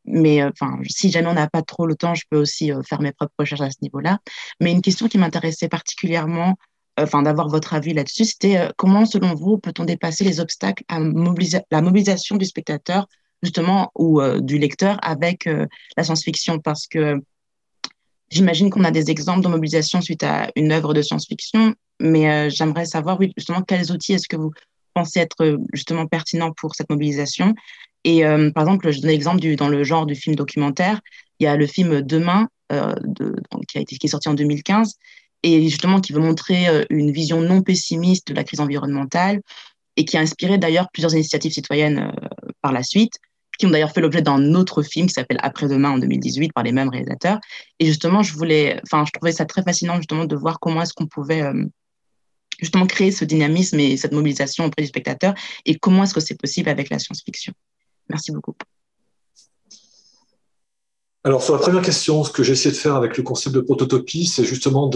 S5: Mais enfin, si jamais on n'a pas trop le temps, je peux aussi faire mes propres recherches à ce niveau-là. Mais une question qui m'intéressait particulièrement, enfin d'avoir votre avis là-dessus, c'était comment, selon vous, peut-on dépasser les obstacles à la mobilisation du spectateur justement ou euh, du lecteur avec euh, la science-fiction? Parce que j'imagine qu'on a des exemples de mobilisation suite à une œuvre de science-fiction, mais euh, j'aimerais savoir oui, justement quels outils est-ce que vous pensez être justement pertinents pour cette mobilisation? Et par exemple, je donne l'exemple dans le genre du film documentaire, il y a le film Demain de, qui, a été, est sorti en 2015 et justement qui veut montrer une vision non pessimiste de la crise environnementale et qui a inspiré d'ailleurs plusieurs initiatives citoyennes par la suite, qui ont d'ailleurs fait l'objet d'un autre film qui s'appelle Après-demain en 2018 par les mêmes réalisateurs. Et justement, je trouvais ça très fascinant justement de voir comment est-ce qu'on pouvait euh, justement créer ce dynamisme et cette mobilisation auprès du spectateur et comment est-ce que c'est possible avec la science-fiction. Merci beaucoup.
S2: Alors, sur la première question, ce que j'ai essayé de faire avec le concept de prototopie, c'est justement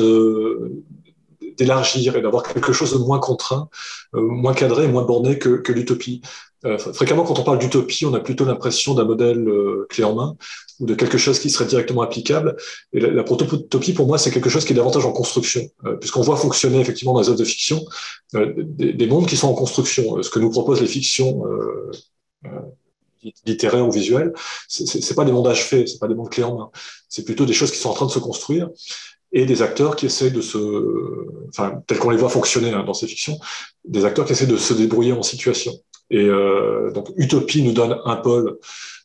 S2: d'élargir et d'avoir quelque chose de moins contraint, euh, moins cadré, moins borné que, l'utopie. Euh, fréquemment, quand on parle d'utopie, on a plutôt l'impression d'un modèle euh, clé en main ou de quelque chose qui serait directement applicable. Et la, prototopie, pour moi, c'est quelque chose qui est davantage en construction, puisqu'on voit fonctionner effectivement dans les œuvres de fiction des, mondes qui sont en construction. ce que nous proposent les fictions littéraires ou visuelles, c'est pas des mondes achevés, c'est pas des mondes clés en main. C'est plutôt des choses qui sont en train de se construire et des acteurs qui essaient de se, enfin, tel qu'on les voit fonctionner hein, dans ces fictions, des acteurs qui essaient de se débrouiller en situation. Et euh, donc, Utopie nous donne un pôle,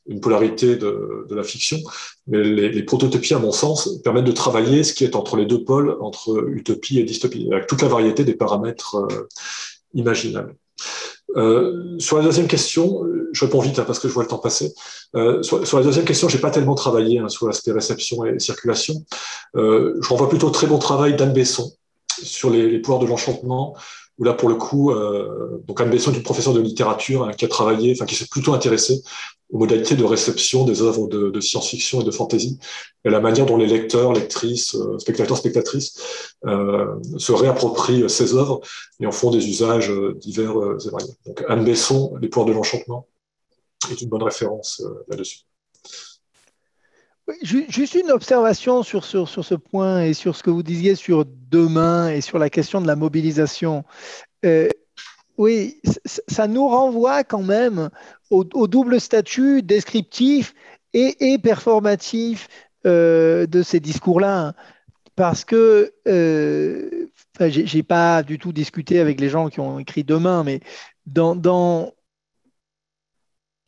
S2: une polarité de, de la fiction, mais les, les, prototopies, à mon sens, permettent de travailler ce qui est entre les deux pôles, entre utopie et dystopie, avec toute la variété des paramètres euh, imaginables. Euh, sur la deuxième question, je réponds vite hein, parce que je vois le temps passer. Euh, sur, la deuxième question, j'ai pas tellement travaillé hein, sur l'aspect réception et circulation. Euh, je renvoie plutôt très bon travail d'Anne Besson sur les, pouvoirs de l'enchantement, où là, pour le coup, donc Anne Besson est une professeure de littérature hein, qui a travaillé, enfin qui s'est plutôt intéressée aux modalités de réception des œuvres de, science-fiction et de fantasy, et la manière dont les lecteurs, lectrices, euh, spectateurs, spectatrices euh, se réapproprient ces œuvres et en font des usages euh, divers euh, et variés. Donc Anne Besson, Les pouvoirs de l'enchantement, est une bonne référence là-dessus.
S1: Juste une observation sur, sur, sur, ce point et sur ce que vous disiez sur demain et sur la question de la mobilisation. Oui, ça nous renvoie quand même au, double statut descriptif et, performatif euh, de ces discours-là. Parce que euh, j'ai pas du tout discuté avec les gens qui ont écrit demain, mais dans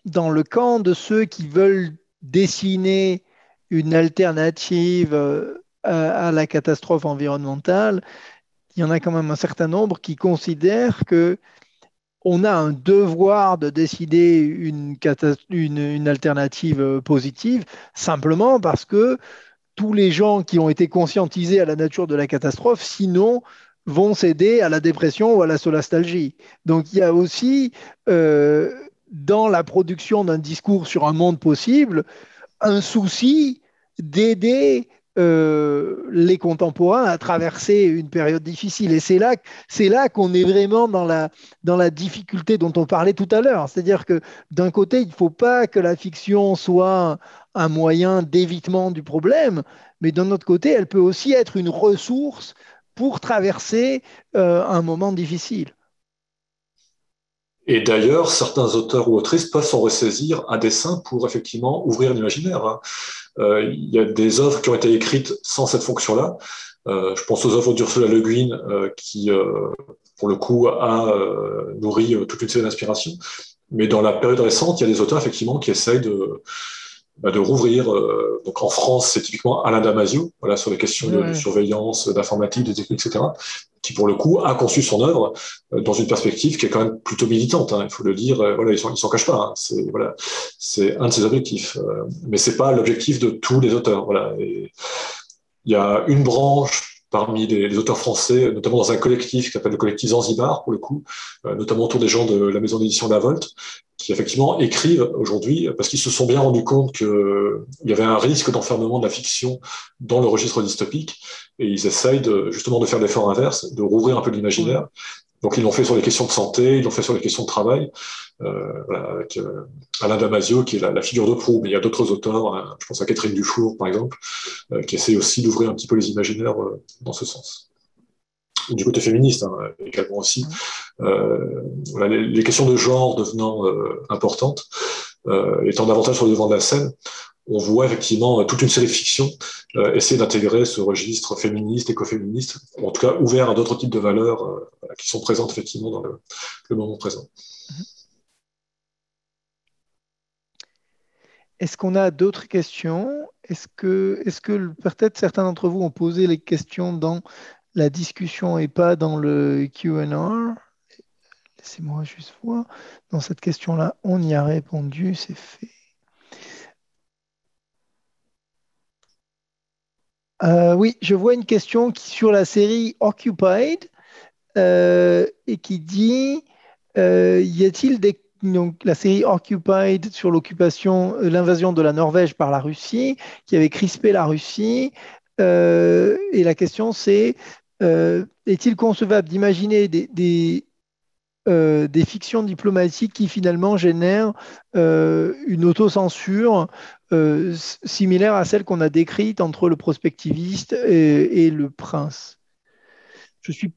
S1: le camp de ceux qui veulent dessiner une alternative euh, à, la catastrophe environnementale, il y en a quand même un certain nombre qui considèrent que on a un devoir de décider une, alternative euh, positive simplement parce que tous les gens qui ont été conscientisés à la nature de la catastrophe, sinon, vont céder à la dépression ou à la solastalgie. Donc il y a aussi euh, dans la production d'un discours sur un monde possible un souci d'aider euh, les contemporains à traverser une période difficile. Et c'est là, qu'on est vraiment dans la, dans la difficulté dont on parlait tout à l'heure. C'est-à-dire que d'un côté, il ne faut pas que la fiction soit un moyen d'évitement du problème, mais d'un autre côté, elle peut aussi être une ressource pour traverser euh, un moment difficile.
S2: Et d'ailleurs, certains auteurs ou autrices peuvent s'en ressaisir à dessein pour effectivement ouvrir l'imaginaire. Hein. Euh, il y a des œuvres qui ont été écrites sans cette fonction-là. Euh, je pense aux œuvres d'Ursula Le Guin, euh, qui, euh, pour le coup, a euh, nourri toute une série d'inspirations. Mais dans la période récente, il y a des auteurs effectivement qui essayent de, bah, de rouvrir. Euh, donc en France, c'est typiquement Alain Damasio, voilà, sur les questions de, surveillance, d'informatique, de technique, etc., qui pour le coup a conçu son œuvre euh, dans une perspective qui est quand même plutôt militante. Hein, il faut le dire. Euh, voilà, ils s'en cachent pas. Hein, c'est voilà, c'est un de ses objectifs, mais c'est pas l'objectif de tous les auteurs. Voilà. Il y a une branche parmi les, les, auteurs français, notamment dans un collectif qui s'appelle le collectif Zanzibar, pour le coup, notamment autour des gens de la maison d'édition La Volte, qui effectivement écrivent aujourd'hui parce qu'ils se sont bien rendus compte qu'il y avait un risque d'enfermement de la fiction dans le registre dystopique et ils essayent de, justement de faire l'effort inverse, de rouvrir un peu l'imaginaire. Donc ils l'ont fait sur les questions de santé, ils l'ont fait sur les questions de travail, euh, voilà, avec euh, Alain Damasio qui est la, figure de proue, mais il y a d'autres auteurs, hein, je pense à Catherine Dufour par exemple, euh, qui essaient aussi d'ouvrir un petit peu les imaginaires euh, dans ce sens du côté féministe hein, également aussi. Euh, les, questions de genre devenant euh, importantes, euh, étant davantage sur le devant de la scène, on voit effectivement toute une série de fictions essayer d'intégrer ce registre féministe, écoféministe, en tout cas ouvert à d'autres types de valeurs qui sont présentes effectivement dans le, le moment présent.
S1: Est-ce qu'on a d'autres questions? Est-ce que, est que peut-être certains d'entre vous ont posé les questions dans la discussion n'est pas dans le Q&A. Laissez-moi juste voir. Dans cette question-là, on y a répondu, c'est fait. Euh, oui, je vois une question sur la série Occupied euh, et qui dit euh, y a-t-il donc, la série Occupied sur l'occupation, l'invasion de la Norvège par la Russie, qui avait crispé la Russie. et la question c'est est-il concevable d'imaginer des, euh, des, fictions diplomatiques qui finalement génèrent euh, une autocensure similaire à celle qu'on a décrite entre le prospectiviste et, le prince? Je suis,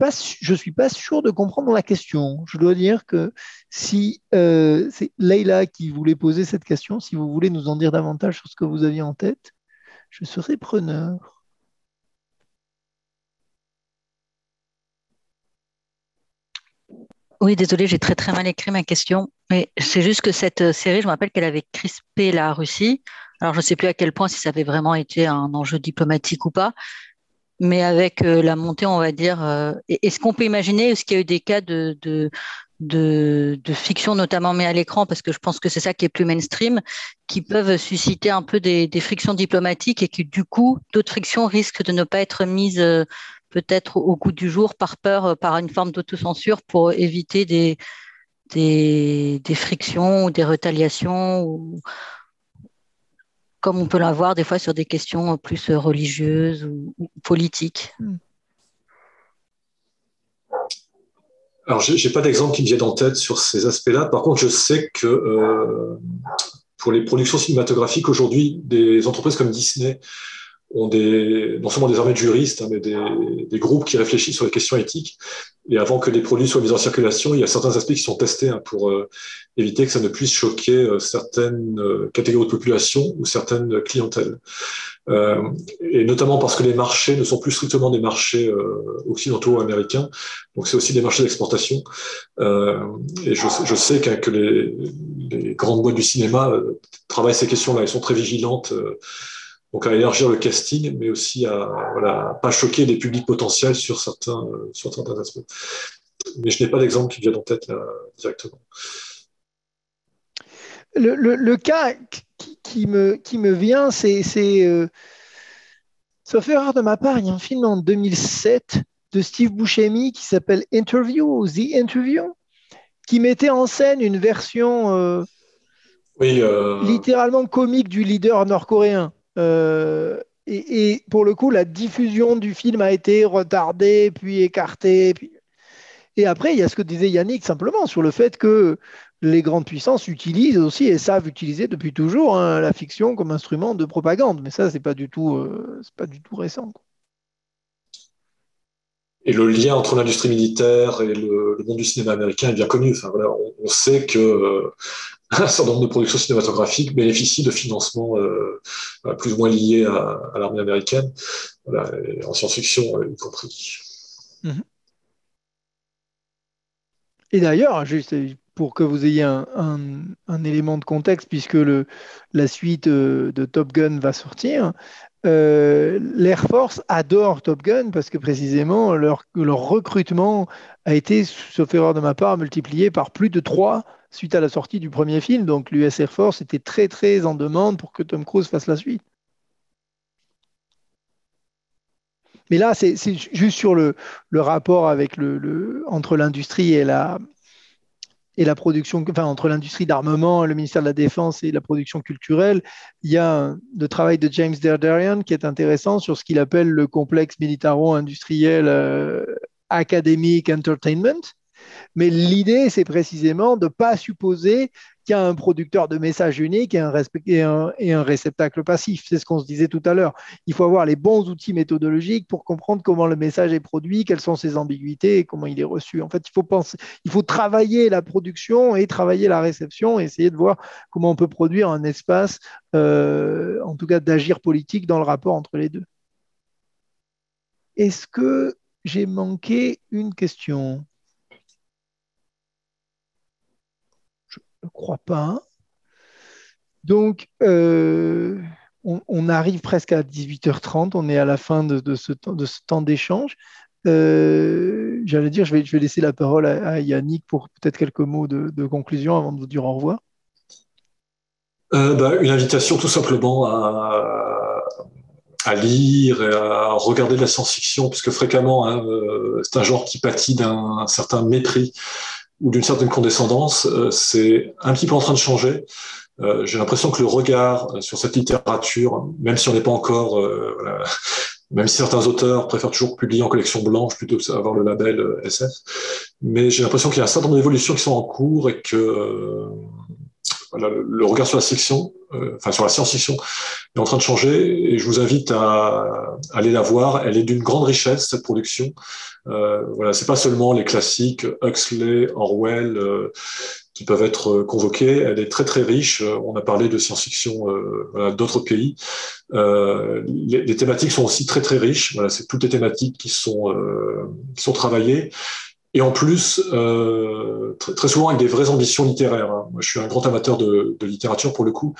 S1: suis pas sûr de comprendre la question. Je dois dire que si c'est Leïla qui voulait poser cette question, si vous voulez nous en dire davantage sur ce que vous aviez en tête, je serai preneur.
S6: Oui, désolé, j'ai très très mal écrit ma question. Mais c'est juste que cette euh, série, je me rappelle qu'elle avait crispé la Russie. Alors, je ne sais plus à quel point si ça avait vraiment été un enjeu diplomatique ou pas. Mais avec euh, la montée, on va dire, euh, est-ce qu'on peut imaginer, est-ce qu'il y a eu des cas de, de, de, fiction, notamment mais à l'écran, parce que je pense que c'est ça qui est plus mainstream, qui peuvent susciter un peu des, des frictions diplomatiques et qui, du coup, d'autres frictions risquent de ne pas être mises peut-être au goût du jour par peur, euh, par une forme d'autocensure pour éviter des, des, frictions ou des retaliations, ou, comme on peut l'avoir des fois sur des questions plus religieuses ou, politiques. Hmm.
S2: Alors, je n'ai pas d'exemple qui me vienne en tête sur ces aspects-là. Par contre, je sais que euh, pour les productions cinématographiques aujourd'hui, des entreprises comme Disney ont des, non seulement des armées de juristes, hein, mais des, des, groupes qui réfléchissent sur les questions éthiques. Et avant que les produits soient mis en circulation, il y a certains aspects qui sont testés hein, pour euh, éviter que ça ne puisse choquer euh, certaines euh, catégories de population ou certaines clientèles. Euh, et notamment parce que les marchés ne sont plus strictement des marchés occidentaux américains, donc c'est aussi des marchés d'exportation. et je, je sais que les, les, grandes boîtes du cinéma travaillent ces questions-là, elles sont très vigilantes donc à élargir le casting, mais aussi à voilà, pas choquer les publics potentiels sur certains, sur certains aspects. Mais je n'ai pas d'exemple qui vient en tête là, directement.
S1: Le, le, le, cas qui, me, qui me vient, c'est, euh, sauf erreur de ma part, il y a un film en 2007 de Steve Buscemi qui s'appelle Interview, The Interview, qui mettait en scène une version euh,
S2: oui, euh...
S1: littéralement comique du leader nord-coréen. Euh, et, pour le coup, la diffusion du film a été retardée, puis écartée. Puis... Et après, il y a ce que disait Yannick simplement sur le fait que les grandes puissances utilisent aussi et savent utiliser depuis toujours hein, la fiction comme instrument de propagande. Mais ça, c'est pas euh, pas du tout récent.
S2: Et le lien entre l'industrie militaire et le, monde du cinéma américain est bien connu. Enfin, voilà, on, sait que euh, un certain nombre de productions cinématographiques bénéficient de financements euh, plus ou moins liés à, l'armée américaine, en science-fiction euh, y compris. Mhm.
S1: Et d'ailleurs, juste pour que vous ayez un, élément de contexte, puisque la suite euh, de Top Gun va sortir, l'Air Force adore Top Gun parce que précisément leur, leur recrutement a été, sauf erreur de ma part, multiplié par plus de 3 suite à la sortie du premier film. Donc l'US Air Force était très très en demande pour que Tom Cruise fasse la suite. Mais là, c'est juste sur le, rapport entre l'industrie et la, production, entre l'industrie d'armement, le ministère de la Défense et la production culturelle, il y a le travail de James Derderian qui est intéressant sur ce qu'il appelle le complexe militaro-industriel euh, mais l'idée, c'est précisément de ne pas supposer qu'il y a un producteur de messages unique et un, réceptacle passif. C'est ce qu'on se disait tout à l'heure. Il faut avoir les bons outils méthodologiques pour comprendre comment le message est produit, quelles sont ses ambiguïtés et comment il est reçu. En fait, il faut, penser, il faut travailler la production et travailler la réception et essayer de voir comment on peut produire un espace, euh, en tout cas d'agir politique dans le rapport entre les deux. Est-ce que j'ai manqué une question? Ne crois pas. Donc, euh, on, arrive presque à 18h30, on est à la fin de, ce, temps d'échange. Euh, j'allais dire, je vais, je vais, laisser la parole à, Yannick pour peut-être quelques mots de, conclusion avant de vous dire au revoir.
S2: Euh, bah, une invitation tout simplement à, lire et à regarder de la science-fiction, puisque fréquemment, hein, c'est un genre qui pâtit d'un certain mépris ou d'une certaine condescendance, euh, c'est un petit peu en train de changer. Euh, j'ai l'impression que le regard euh, sur cette littérature, même si on n'est pas encore, voilà, (laughs) même si certains auteurs préfèrent toujours publier en collection blanche plutôt que d'avoir le label SF, mais j'ai l'impression qu'il y a un certain nombre d'évolutions qui sont en cours et que voilà, le, regard sur la fiction, enfin sur la science-fiction, est en train de changer. Et je vous invite à, aller la voir. Elle est d'une grande richesse cette production. Euh, voilà, c'est pas seulement les classiques Huxley, Orwell euh, qui peuvent être convoqués. Elle est très très riche. On a parlé de science-fiction euh, d'autres pays. Euh, les, les, thématiques sont aussi très très riches. Voilà, c'est toutes les thématiques qui sont qui sont travaillées. Et en plus, euh, très, souvent avec des vraies ambitions littéraires. Hein. Moi, je suis un grand amateur de, littérature pour le coup.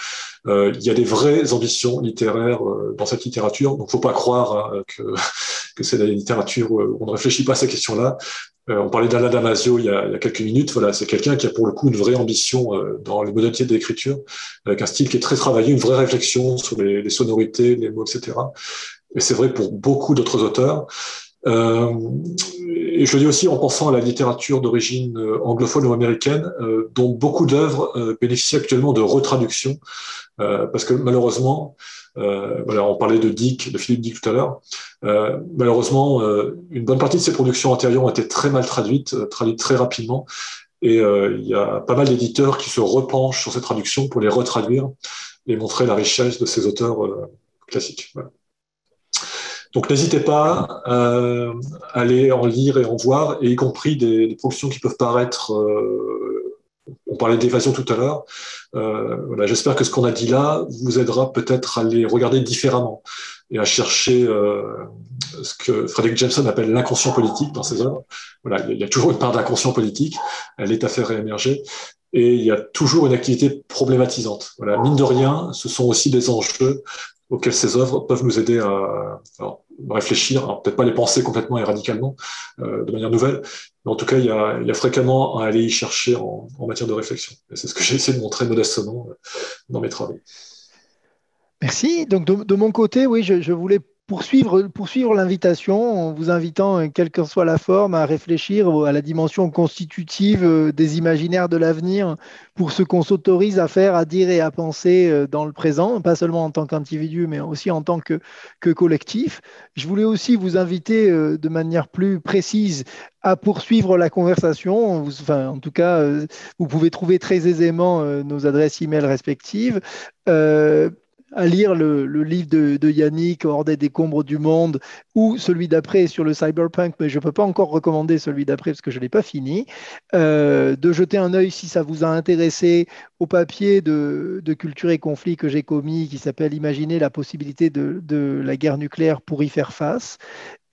S2: Euh, il y a des vraies ambitions littéraires euh, dans cette littérature. Donc, faut pas croire hein, que, (laughs) que c'est la littérature où on ne réfléchit pas à ces questions-là. Euh, on parlait d'Alain Damasio il y, a, quelques minutes. Voilà, c'est quelqu'un qui a pour le coup une vraie ambition dans les modalités d'écriture, avec un style qui est très travaillé, une vraie réflexion sur les sonorités, les mots, etc. Et c'est vrai pour beaucoup d'autres auteurs. Euh, et je le dis aussi en pensant à la littérature d'origine euh, anglophone ou américaine, euh, dont beaucoup d'œuvres euh, bénéficient actuellement de retraduction, parce que malheureusement, voilà, on parlait de Dick, de Philippe Dick tout à l'heure. malheureusement, une bonne partie de ces productions antérieures ont été très mal traduites, traduites très rapidement, Et il y a pas mal d'éditeurs qui se repenchent sur ces traductions pour les retraduire et montrer la richesse de ces auteurs classiques. Donc n'hésitez pas à aller en lire et en voir, y compris des, productions qui peuvent paraître on parlait d'évasion tout à l'heure. Euh, voilà, J'espère que ce qu'on a dit là vous aidera peut-être à les regarder différemment et à chercher euh, ce que Frederick Jameson appelle l'inconscient politique dans ses œuvres. Voilà, il y a toujours une part d'inconscient politique, elle est à faire réémerger, et il y a toujours une activité problématisante. Voilà, mine de rien, ce sont aussi des enjeux auxquels ces œuvres peuvent nous aider à, réfléchir, peut-être pas les penser complètement et radicalement, euh, de manière nouvelle, mais en tout cas, il y a, fréquemment à aller y chercher en, matière de réflexion. C'est ce que j'ai essayé de montrer modestement euh, dans mes travaux.
S1: Merci. Donc, de, mon côté, oui, je voulais poursuivre, poursuivre l'invitation en vous invitant, quelle que soit la forme, à réfléchir à la dimension constitutive euh, des imaginaires de l'avenir pour ce qu'on s'autorise à faire, à dire et à penser euh, dans le présent, pas seulement en tant qu'individu, mais aussi en tant que, collectif. Je voulais aussi vous inviter euh, de manière plus précise à poursuivre la conversation. Enfin, en tout cas, vous pouvez trouver très aisément nos adresses e-mail respectives à lire le, livre de, Yannick, Hors des décombres du monde, ou celui d'après sur le cyberpunk, mais je ne peux pas encore recommander celui d'après parce que je ne l'ai pas fini, euh, de jeter un œil si ça vous a intéressé au papier de, Culture et Conflit que j'ai commis, qui s'appelle Imaginer la possibilité de, la guerre nucléaire pour y faire face.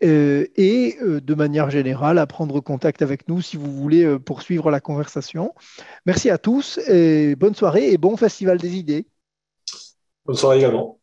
S1: Euh, et euh, de manière générale, à prendre contact avec nous si vous voulez poursuivre la conversation. Merci à tous et bonne soirée et bon Festival des idées.
S2: Bonne soirée également.